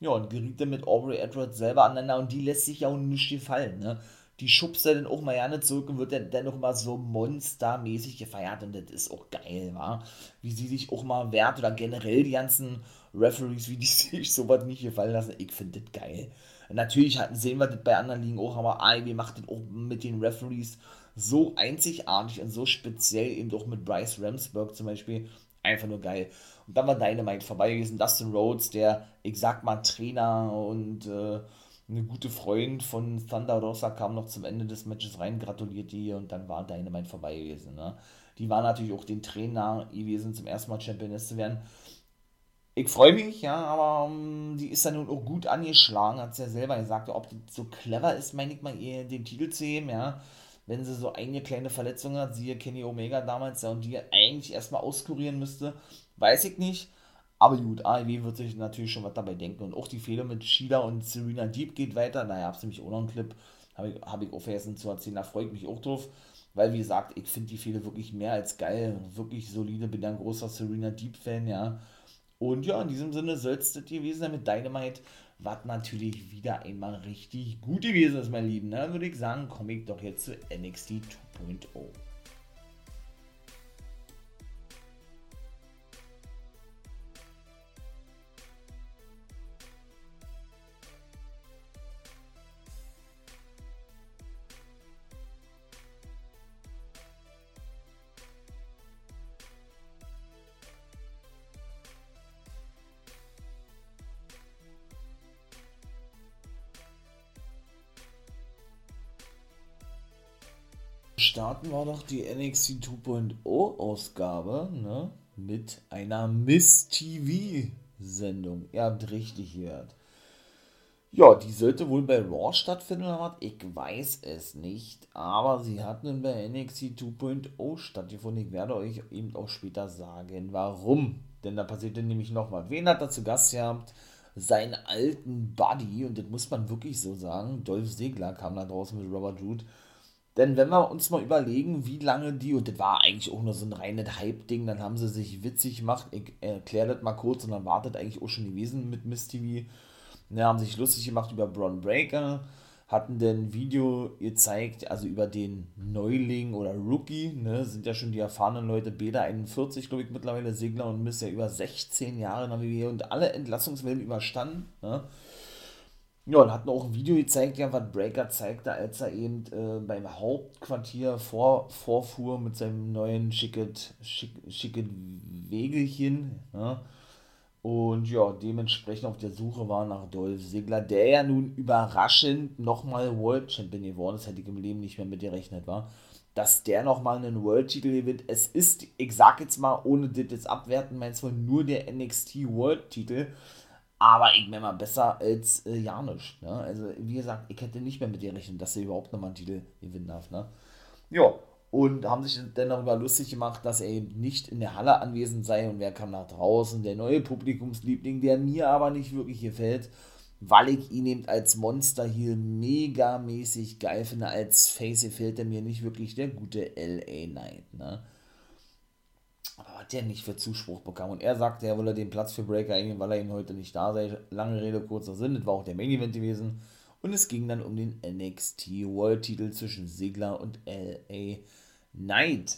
Ja, und geriet dann mit Aubrey Edwards selber aneinander und die lässt sich ja auch nicht gefallen, ne? Die schubst er dann auch mal gerne zurück und wird dann, dann auch mal so monstermäßig gefeiert und das ist auch geil, wa? Wie sie sich auch mal wehrt oder generell die ganzen Referees, wie die sich sowas nicht gefallen lassen. Ich finde das geil. Natürlich hatten, sehen wir das bei anderen Ligen auch, aber AEW macht das auch mit den Referees so einzigartig und so speziell, eben auch mit Bryce Ramsburg zum Beispiel. Einfach nur geil. Und dann war Dynamite vorbei gewesen. Dustin Rhodes, der, ich sag mal, Trainer und äh, eine gute Freund von Thunder Rosa kam noch zum Ende des Matches rein, gratuliert ihr und dann war Dynamite vorbei gewesen. Ne? Die war natürlich auch den Trainer gewesen, zum ersten Mal Championess zu werden ich freue mich, ja, aber um, ähm, die ist dann nun auch gut angeschlagen, hat sie ja selber gesagt, ob das so clever ist, meine ich mal, ihr den Titel zu heben, ja, wenn sie so eine kleine Verletzung hat, siehe Kenny Omega damals, ja, und die eigentlich erstmal auskurieren müsste, weiß ich nicht, aber gut, AEW wird sich natürlich schon was dabei denken. Und auch die Fehler mit Sheila und Serena Deep geht weiter, naja, hab's nämlich auch noch einen Clip, habe ich, hab ich auch vergessen zu erzählen, da freue ich mich auch drauf, weil wie gesagt, ich finde die Fehler wirklich mehr als geil, wirklich solide, bin ein großer Serena Deep-Fan, ja, und ja, in diesem Sinne soll es das gewesen sein mit Dynamite, was natürlich wieder einmal richtig gut gewesen ist, mein Lieben. Dann würde ich sagen, komme ich doch jetzt zu NXT 2.0. starten wir doch die NXT 2.0 Ausgabe, ne? Mit einer Miss TV Sendung. Ihr habt richtig gehört. Ja, die sollte wohl bei Raw stattfinden oder was? Ich weiß es nicht. Aber sie hat nun bei NXT 2.0 stattgefunden. Ich werde euch eben auch später sagen, warum. Denn da passierte nämlich noch was. Wen hat er zu Gast gehabt? Seinen alten Buddy. Und das muss man wirklich so sagen. Dolph Segler kam da draußen mit Robert Root. Denn wenn wir uns mal überlegen, wie lange die, und das war eigentlich auch nur so ein reines Hype-Ding, dann haben sie sich witzig gemacht. Ich erkläre das mal kurz und dann wartet eigentlich auch schon gewesen mit Miss TV ne, haben sich lustig gemacht über Braun Breaker, hatten dann Video gezeigt, also über den Neuling oder Rookie, ne, sind ja schon die erfahrenen Leute, Beda 41, glaube ich, mittlerweile, Segler und Miss ja über 16 Jahre in der WWE und alle Entlassungswellen überstanden, ne. Ja, und hatten auch ein Video gezeigt, ja, was Breaker zeigte, als er eben äh, beim Hauptquartier vor, vorfuhr mit seinem neuen schicket, schick, schicket Wegelchen, ne und ja, dementsprechend auf der Suche war nach Dolph Ziggler, der ja nun überraschend nochmal World Champion geworden ist, hätte ich im Leben nicht mehr mit gerechnet, war. Dass der nochmal einen World-Titel gewinnt. Es ist, ich sag jetzt mal, ohne das jetzt abwerten, meinst du nur der NXT World-Titel. Aber ich meine mal besser als äh, Janisch. Ne? Also, wie gesagt, ich hätte nicht mehr mit gerechnet, dass er überhaupt nochmal einen Titel gewinnen darf. Ne? Ja, und haben sich dann darüber lustig gemacht, dass er eben nicht in der Halle anwesend sei und wer kam nach draußen, der neue Publikumsliebling, der mir aber nicht wirklich gefällt, weil ich ihn eben als Monster hier megamäßig geil finde, als Face gefällt er mir nicht wirklich der gute LA Knight, ne? Aber hat der nicht für Zuspruch bekommen und er sagte, er wolle den Platz für Breaker einnehmen, weil er ihn heute nicht da sei. Lange Rede, kurzer Sinn, das war auch der Main Event gewesen und es ging dann um den NXT World Titel zwischen Sigler und LA Knight.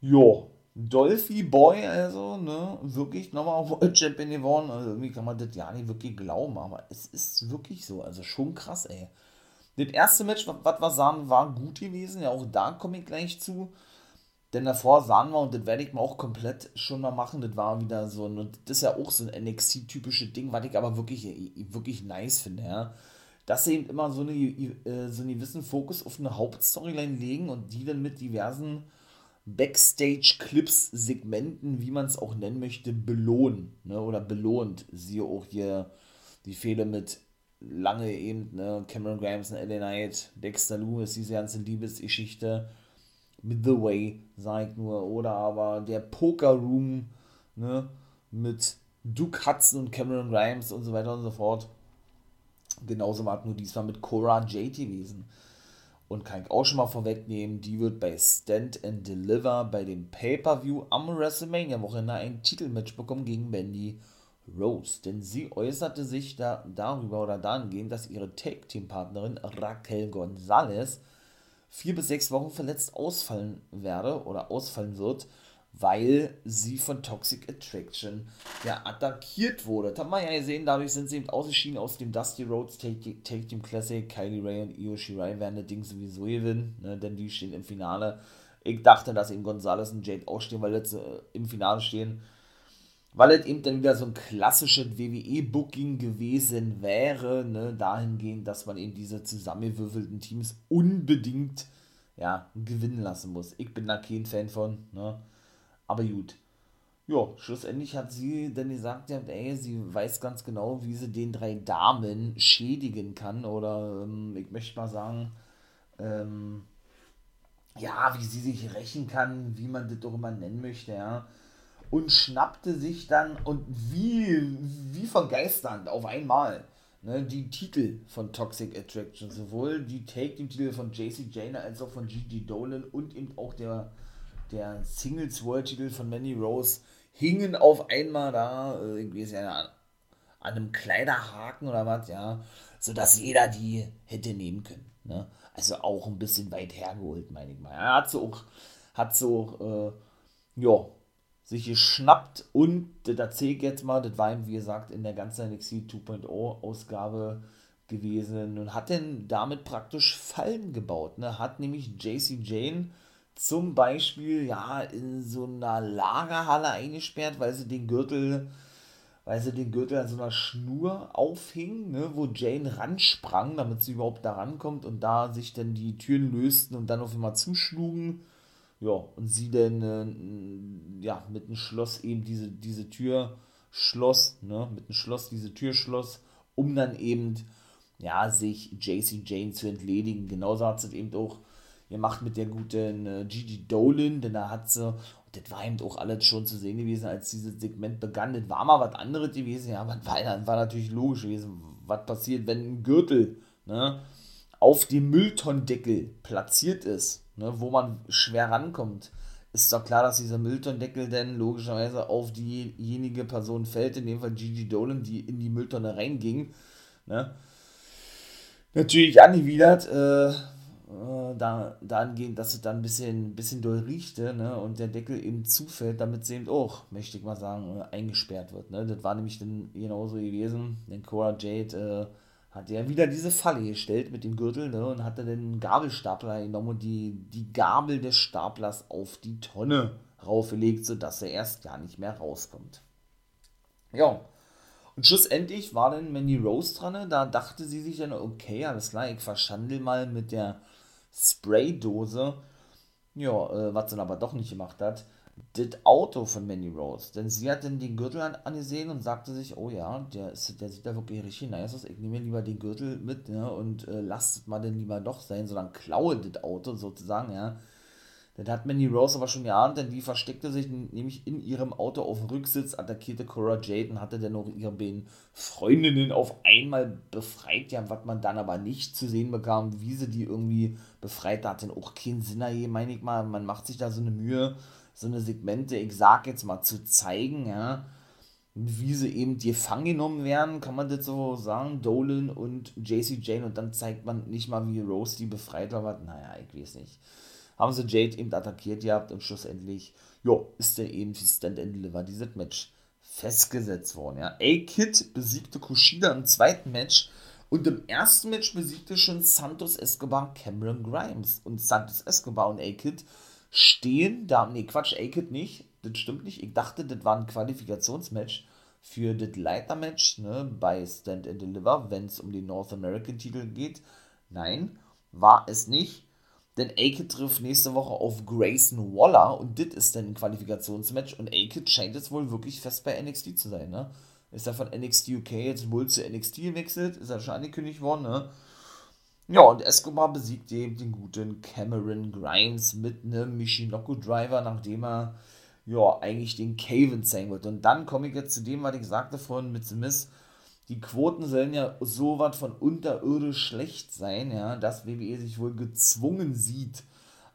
Jo, Dolphy Boy, also, ne, wirklich nochmal World Champion geworden. Also irgendwie kann man das ja nicht wirklich glauben, aber es ist wirklich so. Also schon krass, ey. Das erste Match, was wir sahen, war gut gewesen. Ja, auch da komme ich gleich zu. Denn davor sahen wir, und das werde ich mal auch komplett schon mal machen, das war wieder so ein, und das ist ja auch so ein NXT-typisches Ding, was ich aber wirklich, wirklich nice finde, ja. Dass sie eben immer so, eine, äh, so einen gewissen Fokus auf eine Hauptstoryline legen und die dann mit diversen Backstage-Clips, Segmenten, wie man es auch nennen möchte, belohnen ne, oder belohnt. Siehe auch hier die Fehler mit lange eben, ne, Cameron Grimes LA Knight, Dexter Lewis, diese ganze Liebesgeschichte mit The Way, sag ich nur, oder aber der Poker Room, ne, mit Duke Hudson und Cameron Grimes und so weiter und so fort. Genauso war es nur diesmal mit Cora Jade gewesen. Und kann ich auch schon mal vorwegnehmen, die wird bei Stand and Deliver bei dem Pay-Per-View am WrestleMania-Wochenende ein Titelmatch bekommen gegen Mandy Rose. Denn sie äußerte sich da darüber oder dahingehend, dass ihre Take-Team-Partnerin Raquel Gonzalez vier bis sechs Wochen verletzt ausfallen werde oder ausfallen wird weil sie von Toxic Attraction ja attackiert wurde. Das haben wir ja gesehen, dadurch sind sie eben ausgeschieden aus dem Dusty Rhodes Take, Team Classic. Kylie Ray und Io Shirai werden das Ding sowieso gewinnen, ne, denn die stehen im Finale. Ich dachte, dass eben Gonzalez und Jade ausstehen, weil jetzt äh, im Finale stehen. Weil es eben dann wieder so ein klassisches WWE-Booking gewesen wäre, ne, dahingehend, dass man eben diese zusammengewürfelten Teams unbedingt ja, gewinnen lassen muss. Ich bin da kein Fan von, ne aber gut. Ja, schlussendlich hat sie dann gesagt, ja, ey, sie weiß ganz genau, wie sie den drei Damen schädigen kann. Oder ähm, ich möchte mal sagen, ähm, ja, wie sie sich rächen kann, wie man das doch immer nennen möchte, ja. Und schnappte sich dann und wie, wie von Geistern auf einmal ne, die Titel von Toxic Attraction. Sowohl die Take-Team-Titel von JC Jane als auch von Gigi Dolan und eben auch der der Singles World Titel von Manny Rose hingen auf einmal da, äh, irgendwie ist ja an, an einem Kleiderhaken oder was, ja, sodass jeder die hätte nehmen können. Ne? Also auch ein bisschen weit hergeholt, meine ich mal. Er hat so auch, hat so, äh, ja, sich geschnappt und, erzähle ich jetzt mal, das war ihm, wie gesagt, in der ganzen NXT 2.0 Ausgabe gewesen und hat dann damit praktisch Fallen gebaut. Ne? Hat nämlich JC Jane zum Beispiel ja in so einer Lagerhalle eingesperrt, weil sie den Gürtel weil sie den Gürtel an so einer Schnur aufhing, ne, wo Jane ransprang, damit sie überhaupt da rankommt und da sich dann die Türen lösten und dann auf einmal zuschlugen. Ja, und sie dann äh, ja, mit dem Schloss eben diese, diese Tür schloss, ne, mit dem Schloss diese Tür schloss, um dann eben ja, sich JC Jane zu entledigen. Genauso hat sie eben auch gemacht mit der guten äh, Gigi Dolan, denn da hat sie, das war eben auch alles schon zu sehen gewesen, als dieses Segment begann. Das war mal was anderes gewesen, ja, was war, dann war natürlich logisch gewesen, was passiert, wenn ein Gürtel ne, auf dem Mülltonnendeckel platziert ist, ne, wo man schwer rankommt. Ist doch klar, dass dieser Mülltonnendeckel dann logischerweise auf diejenige Person fällt, in dem Fall Gigi Dolan, die in die Mülltonne reinging. Ne? Natürlich angewidert, äh, äh, da, dahingehend, dass es dann ein bisschen, bisschen doll riechte ne, und der Deckel eben zufällt, damit sie eben auch, möchte ich mal sagen, äh, eingesperrt wird. Ne. Das war nämlich dann genauso gewesen, denn Cora Jade äh, hat ja wieder diese Falle gestellt mit dem Gürtel ne, und hatte den Gabelstapler genommen und die, die Gabel des Staplers auf die Tonne raufgelegt, sodass er erst gar nicht mehr rauskommt. Ja, und schlussendlich war dann Mandy Rose dran, da dachte sie sich dann, okay, alles klar, ich verschandel mal mit der Spraydose, ja, äh, was sie aber doch nicht gemacht hat, das Auto von Manny Rose. Denn sie hat dann den Gürtel an, angesehen und sagte sich, oh ja, der, ist, der sieht da wirklich richtig nice aus. Ich nehme mir lieber den Gürtel mit ne, und äh, lasst mal denn lieber doch sein, sondern klaue das Auto sozusagen, ja. Das hat Mandy Rose aber schon geahnt, denn die versteckte sich nämlich in ihrem Auto auf dem Rücksitz, attackierte Cora Jade und hatte dann auch ihre beiden Freundinnen auf einmal befreit, ja, was man dann aber nicht zu sehen bekam, wie sie die irgendwie befreit hat, denn auch keinen Sinn meine ich mal, man macht sich da so eine Mühe, so eine Segmente, ich sag jetzt mal, zu zeigen, ja, wie sie eben gefangen genommen werden, kann man das so sagen, Dolan und JC Jane und dann zeigt man nicht mal, wie Rose die befreit war, naja, ich weiß nicht haben sie Jade eben attackiert gehabt und schlussendlich, ja, ist der eben wie Stand and Deliver dieses Match festgesetzt worden. Ja. A-Kid besiegte Kushida im zweiten Match und im ersten Match besiegte schon Santos Escobar Cameron Grimes. Und Santos Escobar und A-Kid stehen da, nee, Quatsch, A-Kid nicht, das stimmt nicht. Ich dachte, das war ein Qualifikationsmatch für das Leitermatch ne, bei Stand and Deliver, wenn es um den North American Titel geht. Nein, war es nicht. Denn Akid trifft nächste Woche auf Grayson Waller und das ist dann ein Qualifikationsmatch und Akid scheint jetzt wohl wirklich fest bei NXT zu sein, ne? Ist er von NXT UK jetzt wohl zu NXT gewechselt, ist er schon angekündigt worden, ne? Ja, und Escobar besiegt eben den guten Cameron Grimes mit einem Michinoku Driver, nachdem er ja eigentlich den Caven zeigen wollte. Und dann komme ich jetzt zu dem, was ich sagte vorhin mit Miss die Quoten sollen ja so was von unterirdisch schlecht sein, ja, dass WWE sich wohl gezwungen sieht,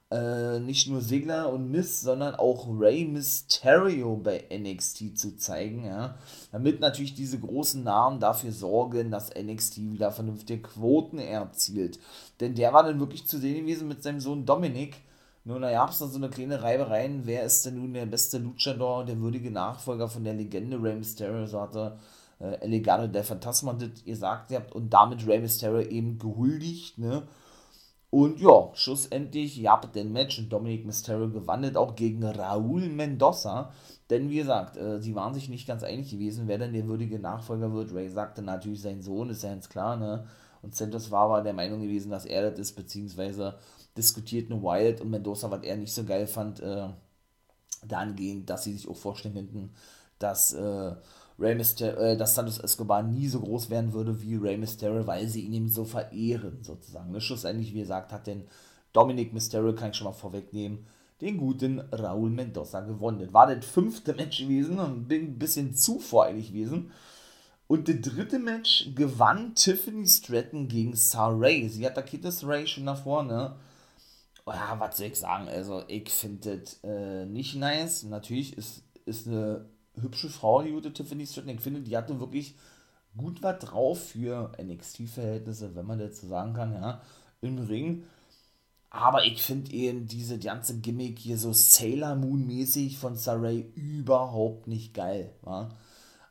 äh, nicht nur Sigler und Miss, sondern auch Rey Mysterio bei NXT zu zeigen, ja, damit natürlich diese großen Namen dafür sorgen, dass NXT wieder vernünftige Quoten erzielt. Denn der war dann wirklich zu sehen gewesen mit seinem Sohn Dominik. Nur da gab es dann so eine kleine Reibereien, wer ist denn nun der beste Luchador, der würdige Nachfolger von der Legende Rey Mysterio, so hatte äh, Elegano der Phantasma das gesagt habt und damit Rey Mysterio eben gehuldigt, ne? Und ja, schlussendlich ja, den Match und Dominic Mysterio gewandt auch gegen Raúl Mendoza. Denn wie gesagt, äh, sie waren sich nicht ganz einig gewesen, wer denn der würdige Nachfolger wird. Ray sagte natürlich sein Sohn, ist ja ganz klar, ne? Und Santos war aber der Meinung gewesen, dass er das ist, beziehungsweise diskutierten Wild und Mendoza, was er nicht so geil fand, äh, dahingehend, dass sie sich auch vorstellen könnten, dass äh, Rey Mysterio, äh, dass Santos Escobar nie so groß werden würde wie Rey Mysterio, weil sie ihn eben so verehren, sozusagen. Ne? Schlussendlich, wie gesagt, hat denn Dominic Mysterio, kann ich schon mal vorwegnehmen, den guten Raúl Mendoza gewonnen. Das war das fünfte Match gewesen und bin ein bisschen zu voreilig gewesen. Und das dritte Match gewann Tiffany Stratton gegen Saray. Sie attackierte Saray schon nach vorne. Oh ja, was soll ich sagen? Also, ich finde das äh, nicht nice. Natürlich ist, ist eine hübsche Frau, die gute Tiffany Stratton. Ich finde, die hatte wirklich gut was drauf für NXT-Verhältnisse, wenn man so sagen kann, ja, im Ring. Aber ich finde eben diese ganze Gimmick hier so Sailor Moon-mäßig von Saray überhaupt nicht geil. Ja?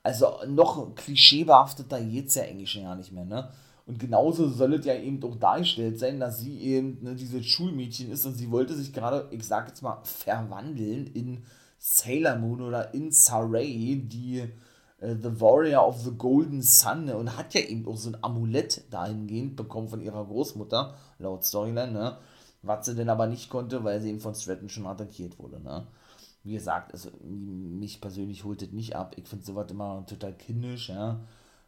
Also noch klischeebehafteter geht es ja eigentlich schon gar nicht mehr, ne? Und genauso soll es ja eben auch dargestellt sein, dass sie eben ne, dieses Schulmädchen ist und sie wollte sich gerade, ich sag jetzt mal, verwandeln in Sailor Moon oder in Saray, die äh, The Warrior of the Golden Sun ne, und hat ja eben auch so ein Amulett dahingehend bekommen von ihrer Großmutter, laut Storyline, ne? Was sie denn aber nicht konnte, weil sie eben von Stratton schon attackiert wurde, ne? Wie gesagt, also mich persönlich holt das nicht ab. Ich finde sowas immer total kindisch, ja.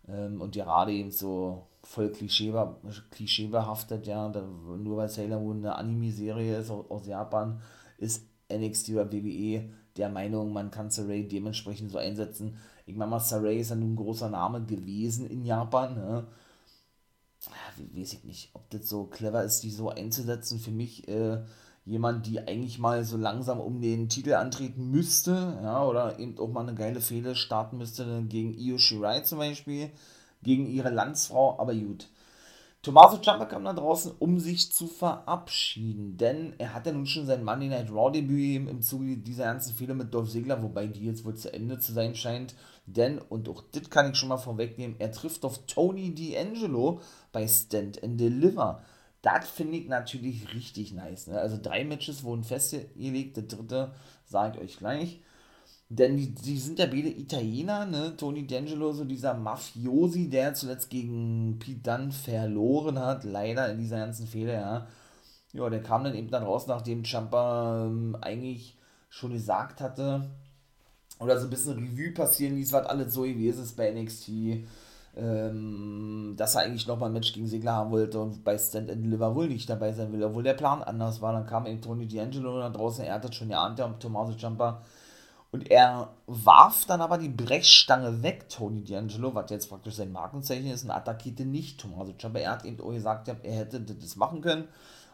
Ähm, und gerade eben so voll klischeebehaftet, ja. Nur weil Sailor Moon eine Anime-Serie ist aus Japan, ist NXT oder WWE der Meinung, man kann Saray dementsprechend so einsetzen. Ich meine mal, Saray ist ja nun ein großer Name gewesen in Japan. Ne? Ja, weiß ich nicht, ob das so clever ist, die so einzusetzen. Für mich äh, jemand, die eigentlich mal so langsam um den Titel antreten müsste, ja, oder eben auch mal eine geile Fehde starten müsste gegen Io Shirai zum Beispiel, gegen ihre Landsfrau, aber gut. Tommaso Ciampa kam da draußen, um sich zu verabschieden, denn er hat ja nun schon sein Monday Night Raw Debüt im Zuge dieser ganzen Fehler mit Dolph Ziggler, wobei die jetzt wohl zu Ende zu sein scheint, denn, und auch das kann ich schon mal vorwegnehmen, er trifft auf Tony D'Angelo bei Stand and Deliver. Das finde ich natürlich richtig nice. Ne? Also drei Matches wurden festgelegt, der dritte sage ich euch gleich. Denn die, die sind ja beide Italiener, ne? Tony D'Angelo, so dieser Mafiosi, der zuletzt gegen Pete Dunne verloren hat, leider in dieser ganzen Fehler, ja. Ja, der kam dann eben dann raus, nachdem Champa ähm, eigentlich schon gesagt hatte, oder so ein bisschen Revue passieren ließ, was alles so gewesen ist bei NXT, ähm, dass er eigentlich nochmal ein Match gegen Segler haben wollte und bei Stand and Deliver wohl nicht dabei sein will, obwohl der Plan anders war. Dann kam eben Tony D'Angelo da draußen, er hat das schon geahnt, der Tommaso Ciampa, und er warf dann aber die Brechstange weg, Tony D'Angelo, was jetzt praktisch sein Markenzeichen ist, und attackierte nicht Tommaso Ciampa. Er hat eben auch gesagt, er hätte das machen können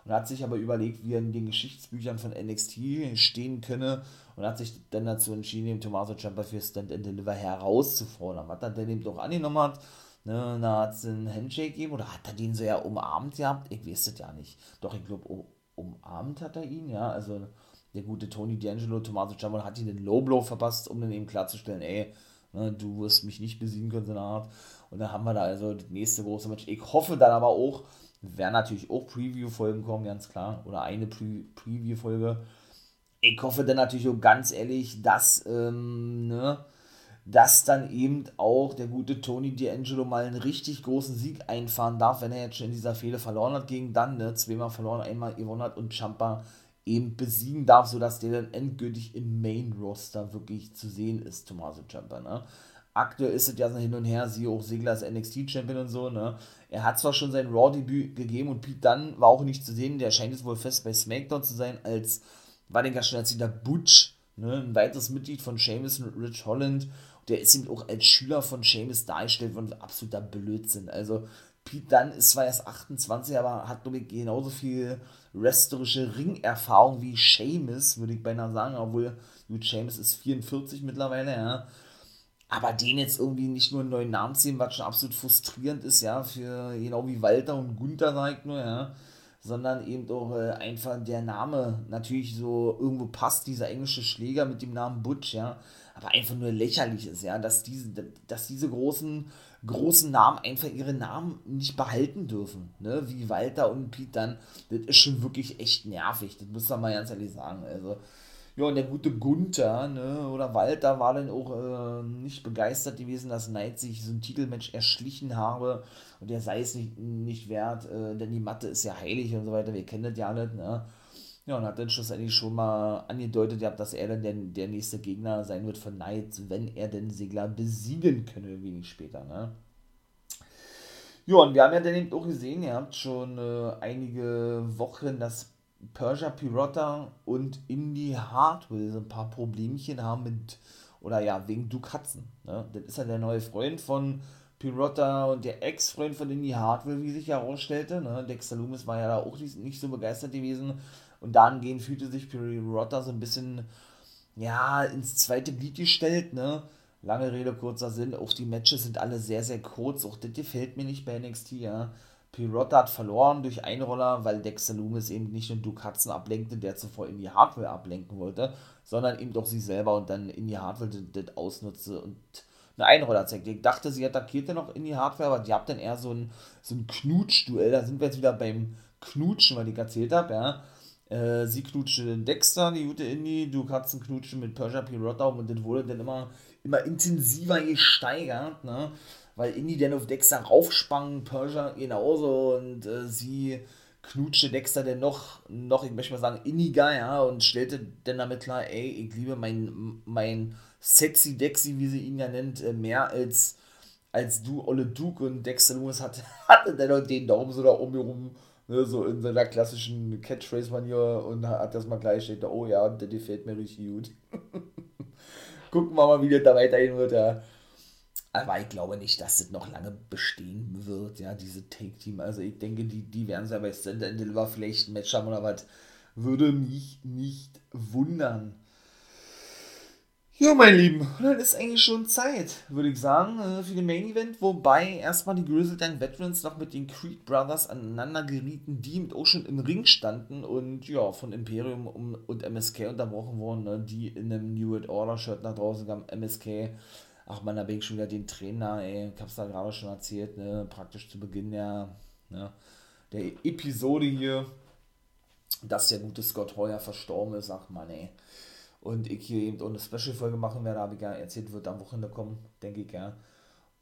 und hat sich aber überlegt, wie er in den Geschichtsbüchern von NXT stehen könne und hat sich dann dazu entschieden, den Tommaso Ciampa für Stand and Deliver herauszufordern. Was er dann eben doch angenommen hat, ne, da hat es einen Handshake gegeben oder hat er den so ja umarmt gehabt? Ich weiß es ja nicht. Doch, ich glaube, umarmt hat er ihn, ja, also der gute Tony D'Angelo, Tommaso Ciampa, hat ihn den Low Blow verpasst, um dann eben klarzustellen, ey, ne, du wirst mich nicht besiegen können, so eine Art. Und dann haben wir da also das nächste große Match. Ich hoffe dann aber auch, werden natürlich auch Preview-Folgen kommen, ganz klar, oder eine Pre Preview-Folge. Ich hoffe dann natürlich auch ganz ehrlich, dass, ähm, ne, dass dann eben auch der gute Tony D'Angelo mal einen richtig großen Sieg einfahren darf, wenn er jetzt schon in dieser Fehde verloren hat gegen dann, ne, zweimal verloren, einmal gewonnen hat und Champa eben besiegen darf, sodass der dann endgültig im Main-Roster wirklich zu sehen ist, Tommaso Ciampa, ne? Aktuell ist es ja so hin und her, siehe auch Segler als NXT-Champion und so, ne? Er hat zwar schon sein Raw-Debüt gegeben und Pete Dunne war auch nicht zu sehen, der scheint jetzt wohl fest bei SmackDown zu sein, als, war den gar schon als dieser Butch, ne? Ein weiteres Mitglied von Sheamus und Rich Holland, der ist eben auch als Schüler von Sheamus dargestellt worden, absoluter Blödsinn, also Pete Dunne ist zwar erst 28, aber hat, glaube ich, genauso viel wrestlerische Ringerfahrung wie Seamus, würde ich beinahe sagen, obwohl gut, Seamus ist 44 mittlerweile, ja. Aber den jetzt irgendwie nicht nur einen neuen Namen zu sehen, was schon absolut frustrierend ist, ja, für genau wie Walter und Gunther, sagt nur, ja, sondern eben auch äh, einfach der Name natürlich so irgendwo passt, dieser englische Schläger mit dem Namen Butch, ja, aber einfach nur lächerlich ist, ja, dass diese, dass diese großen großen Namen einfach ihre Namen nicht behalten dürfen, ne? wie Walter und Pete dann, das ist schon wirklich echt nervig, das muss man mal ganz ehrlich sagen, also ja, und der gute Gunther, ne, oder Walter war dann auch äh, nicht begeistert gewesen, dass Knight sich so ein Titelmatch erschlichen habe. Und der sei es nicht, nicht wert, äh, denn die Matte ist ja heilig und so weiter, wir kennen das ja nicht, ne, ja, und hat dann schlussendlich schon mal angedeutet, dass er dann der, der nächste Gegner sein wird von Knight, wenn er den Segler besiegen könne, wenig später, ne? Ja, und wir haben ja dann eben auch gesehen, ihr habt schon äh, einige Wochen, dass Persia Pirotta und Indy Hartwell so ein paar Problemchen haben mit, oder ja, wegen Duke Hudson. Ne? Das ist ja der neue Freund von Pirotta und der Ex-Freund von Indy Hartwell, wie sich herausstellte. Ne? Dexter Loomis war ja da auch nicht so begeistert gewesen und dahingehend fühlte sich Pirotta so ein bisschen, ja, ins zweite Glied gestellt, ne? Lange Rede, kurzer Sinn, auch die Matches sind alle sehr, sehr kurz, auch das gefällt mir nicht bei NXT, ja. Pirotta hat verloren durch Einroller, weil Dexter Loomis eben nicht nur Duke Hudson ablenkte, der zuvor in die Hardware ablenken wollte, sondern eben doch sich selber und dann in die Hardware das, das ausnutzte und eine Einroller zeigte. Ich dachte, sie attackierte noch in die Hardware, aber die habt dann eher so ein, so ein Knutschduell, da sind wir jetzt wieder beim Knutschen, weil ich erzählt habe, ja Äh, sie knutschte Dexter, die gute Indie, du kannst knutschen mit Persia Pirata und das wurde dann immer, immer intensiver gesteigert, ne? Weil Indie dann auf Dexter raufsprang, Persia genauso und äh, sie knutschte Dexter dann noch, noch, ich möchte mal sagen, inniger, ja, und stellte dann damit klar, ey, ich liebe mein, mein sexy Dexy, wie sie ihn ja nennt, äh, mehr als, als du, Olle Duke und Dexter Lewis hatte, hatte dann den Daumen so da mir rum ne, so in seiner klassischen Catchphrase-Manier und hat das mal gleich steht, oh ja, der gefällt mir richtig gut. Gucken wir mal, wie das da weiterhin wird, ja. Aber ich glaube nicht, dass das noch lange bestehen wird, ja, diese Take-Team. Also ich denke, die, die werden ja bei Stand and Deliver vielleicht ein Match haben oder was. Würde mich nicht wundern. Ja, mein Lieben, dann ist eigentlich schon Zeit, würde ich sagen, äh, für den Main Event. Wobei erstmal die Grizzled Young Veterans noch mit den Creed Brothers aneinander gerieten, die mit schon im Ring standen und ja, von Imperium und MSK unterbrochen wurden, ne, die in einem New World Order Shirt nach draußen kamen. MSK, ach man, da bin ich schon wieder den Trainer, ey, ich hab's da gerade schon erzählt, ne, praktisch zu Beginn der, ne, der Episode hier, dass der gute Scott Heuer verstorben ist, ach man, ey und ich hier eben auch eine Special-Folge machen werde, habe ich ja erzählt, wird am Wochenende kommen, denke ich, ja.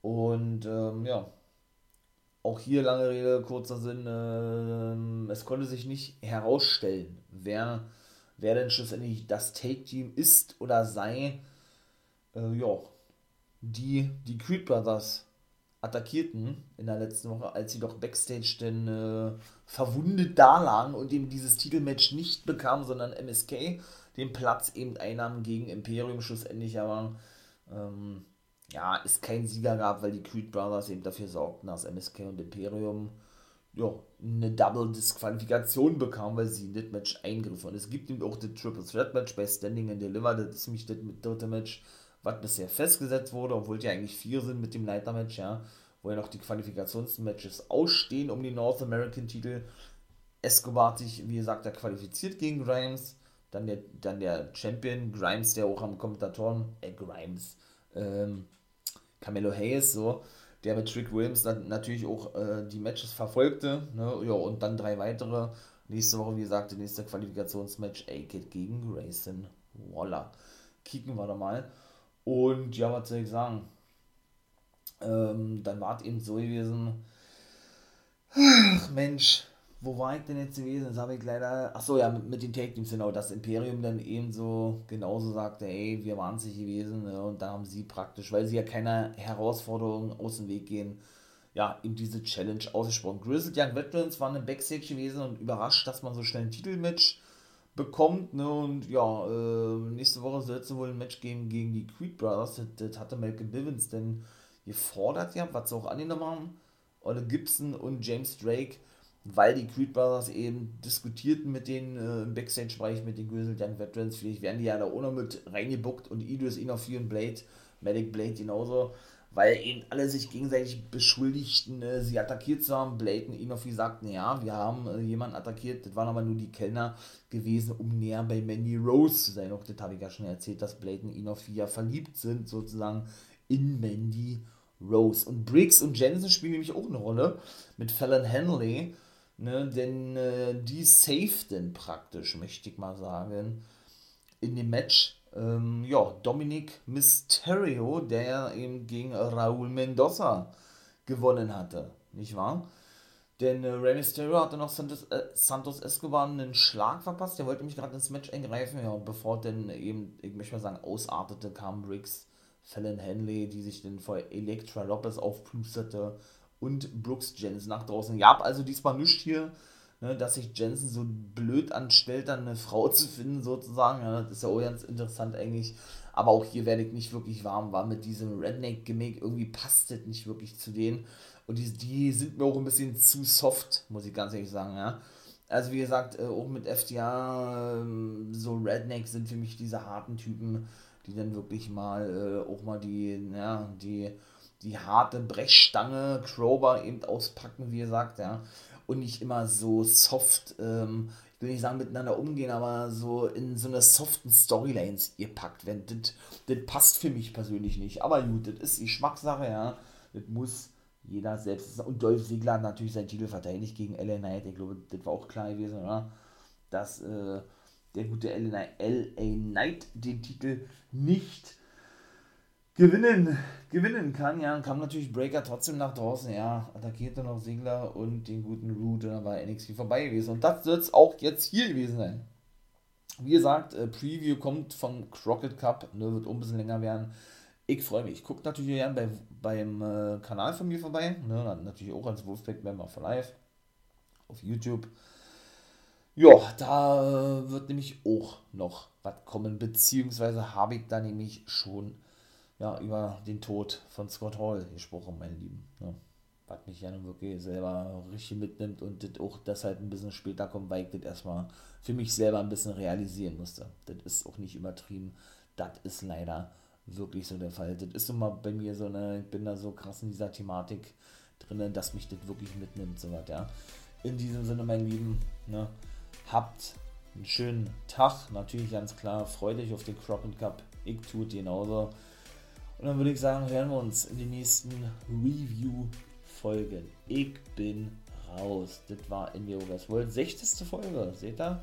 Und ähm, ja, auch hier lange Rede, kurzer Sinn, äh, es konnte sich nicht herausstellen, wer, wer denn schlussendlich das Take-Team ist oder sei, äh, ja, die die Creed Brothers attackierten in der letzten Woche, als sie doch Backstage denn äh, verwundet dalagen und eben dieses Titelmatch nicht bekamen, sondern MSK den Platz eben einnahmen gegen Imperium schlussendlich, aber ähm, ja, es kein Sieger gab, weil die Creed Brothers eben dafür sorgten, dass MSK und Imperium ja, eine Double-Disqualifikation bekamen, weil sie in das Match eingriffen. Und es gibt eben auch das Triple Threat Match bei Standing and Deliver, das ist nämlich das dritte Match, was bisher festgesetzt wurde, obwohl die eigentlich vier sind mit dem Leiter-Match, ja, wo ja noch die Qualifikationsmatches ausstehen um den North American Titel. Escobar hat sich, wie gesagt, da qualifiziert gegen Grimes. Dann der, dann der Champion, Grimes, der auch am Kommentatoren, äh, Grimes, ähm, Camelo Hayes, so, der mit Trick Williams natürlich auch äh, die Matches verfolgte, ne, ja, und dann drei weitere. Nächste Woche, wie gesagt, der nächste Qualifikationsmatch, A-Kid gegen Grayson Waller. Kicken wir da mal. Und ja, was soll ich sagen? Ähm, dann war es eben so gewesen. Ach Mensch, wo war ich denn jetzt gewesen? Das habe ich leider. Achso, ja, mit, mit den Take Teams, genau. Das Imperium dann ebenso genauso sagte, ey, wir waren es nicht gewesen. Ne? Und da haben sie praktisch, weil sie ja keiner Herausforderung aus dem Weg gehen, ja, eben diese Challenge ausgesprochen. Grizzled Young Veterans waren im Backstage gewesen und überrascht, dass man so schnell ein Titelmatch bekommt. Ne? Und ja, äh, nächste Woche soll es wohl ein Match geben gegen die Creed Brothers. Das, das hatte Malcolm Bivens denn gefordert, ja, was sie auch angenommen haben. Olle Gibson und James Drake weil die Creed Brothers eben diskutierten mit den äh, im Backstage-Bereich mit den Grizzled Young Veterans. Vielleicht werden die ja da auch noch mit reingebuckt und Idris Inofi und Blade, Medic Blade genauso, weil eben alle sich gegenseitig beschuldigten, äh, sie attackiert zu haben. Blade und Inofi sagten, ja, wir haben äh, jemanden attackiert, das waren aber nur die Kellner gewesen, um näher bei Manny Rose zu sein. Auch das habe ich ja schon erzählt, dass Blade und Inofi ja verliebt sind, sozusagen in Mandy Rose. Und Briggs und Jensen spielen nämlich auch eine Rolle mit Fallon Henley Ne, denn äh, die safeten praktisch, möchte ich mal sagen, in dem Match. Ähm, ja, Dominic Mysterio, der eben gegen Raúl Mendoza gewonnen hatte, nicht wahr? Denn äh, Rey Mysterio hatte noch Santos, äh, Santos Escobar einen Schlag verpasst. Der wollte mich gerade ins Match eingreifen. Ja, und bevor denn eben, ich möchte mal sagen, ausartete, kam Briggs, Fallon Henley, die sich dann vor Elektra Lopez aufplusterte und Brooks Jensen nach draußen. Ja, also diesmal nicht hier, ne, dass sich Jensen so blöd anstellt, dann eine Frau zu finden, sozusagen. Ja, das ist ja auch ganz interessant eigentlich. Aber auch hier werde ich nicht wirklich warm, war mit diesem Redneck-Gimmick. Irgendwie passt das nicht wirklich zu denen. Und die, die sind mir auch ein bisschen zu soft, muss ich ganz ehrlich sagen, ja. Also wie gesagt, äh, auch mit FTA, ähm, so Redneck sind für mich diese harten Typen, die dann wirklich mal äh, auch mal die, ja, die die harte Brechstange, Crowbar eben auspacken, wie ihr sagt, ja. Und nicht immer so soft, ähm, ich will nicht sagen miteinander umgehen, aber so in so eine soften Storylines ihr packt. Wenn das, das passt für mich persönlich nicht. Aber gut, das ist die Schmackssache, ja. Das muss jeder selbst. Und Dolph Ziggler hat natürlich seinen Titel verteidigt gegen LA Knight. Ich glaube, das war auch klar gewesen, oder? dass äh, der gute LA, LA Knight den Titel nicht gewinnen, gewinnen kann. Ja, dann kam natürlich Breaker trotzdem nach draußen. Ja, attackierte noch Singler und den guten Root. dann war NXT vorbei gewesen. Und das wird es auch jetzt hier gewesen sein. Wie gesagt, äh, Preview kommt vom Crockett Cup, ne, wird auch ein bisschen länger werden. Ich freue mich. Ich gucke natürlich gerne bei, beim äh, Kanal von mir vorbei. Ne, natürlich auch als Wolfpack Member for Life auf YouTube. Ja, da äh, wird nämlich auch noch was kommen, beziehungsweise habe ich da nämlich schon ja, über den Tod von Scott Hall gesprochen, meine Lieben. Ja, was mich ja nun wirklich selber richtig mitnimmt und das auch deshalb ein bisschen später kommt, weil ich das erstmal für mich selber ein bisschen realisieren musste. Das ist auch nicht übertrieben. Das ist leider wirklich so der Fall. Das ist immer bei mir so eine, ich bin da so krass in dieser Thematik drinnen, dass mich das wirklich mitnimmt, so was, ja. In diesem Sinne, mein Lieben, ne, habt einen schönen Tag, natürlich ganz klar, freut euch auf den Crockett Cup, ich tue genauso. Und dann würde ich sagen, hören wir uns in den nächsten Review-Folgen. Ich bin raus. Das war in Yogas World. 60. Folge, seht ihr?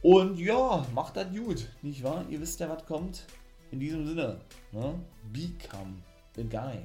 Und ja, macht das gut, nicht wahr? Ihr wisst ja, was kommt. In diesem Sinne, ne? Become a guy.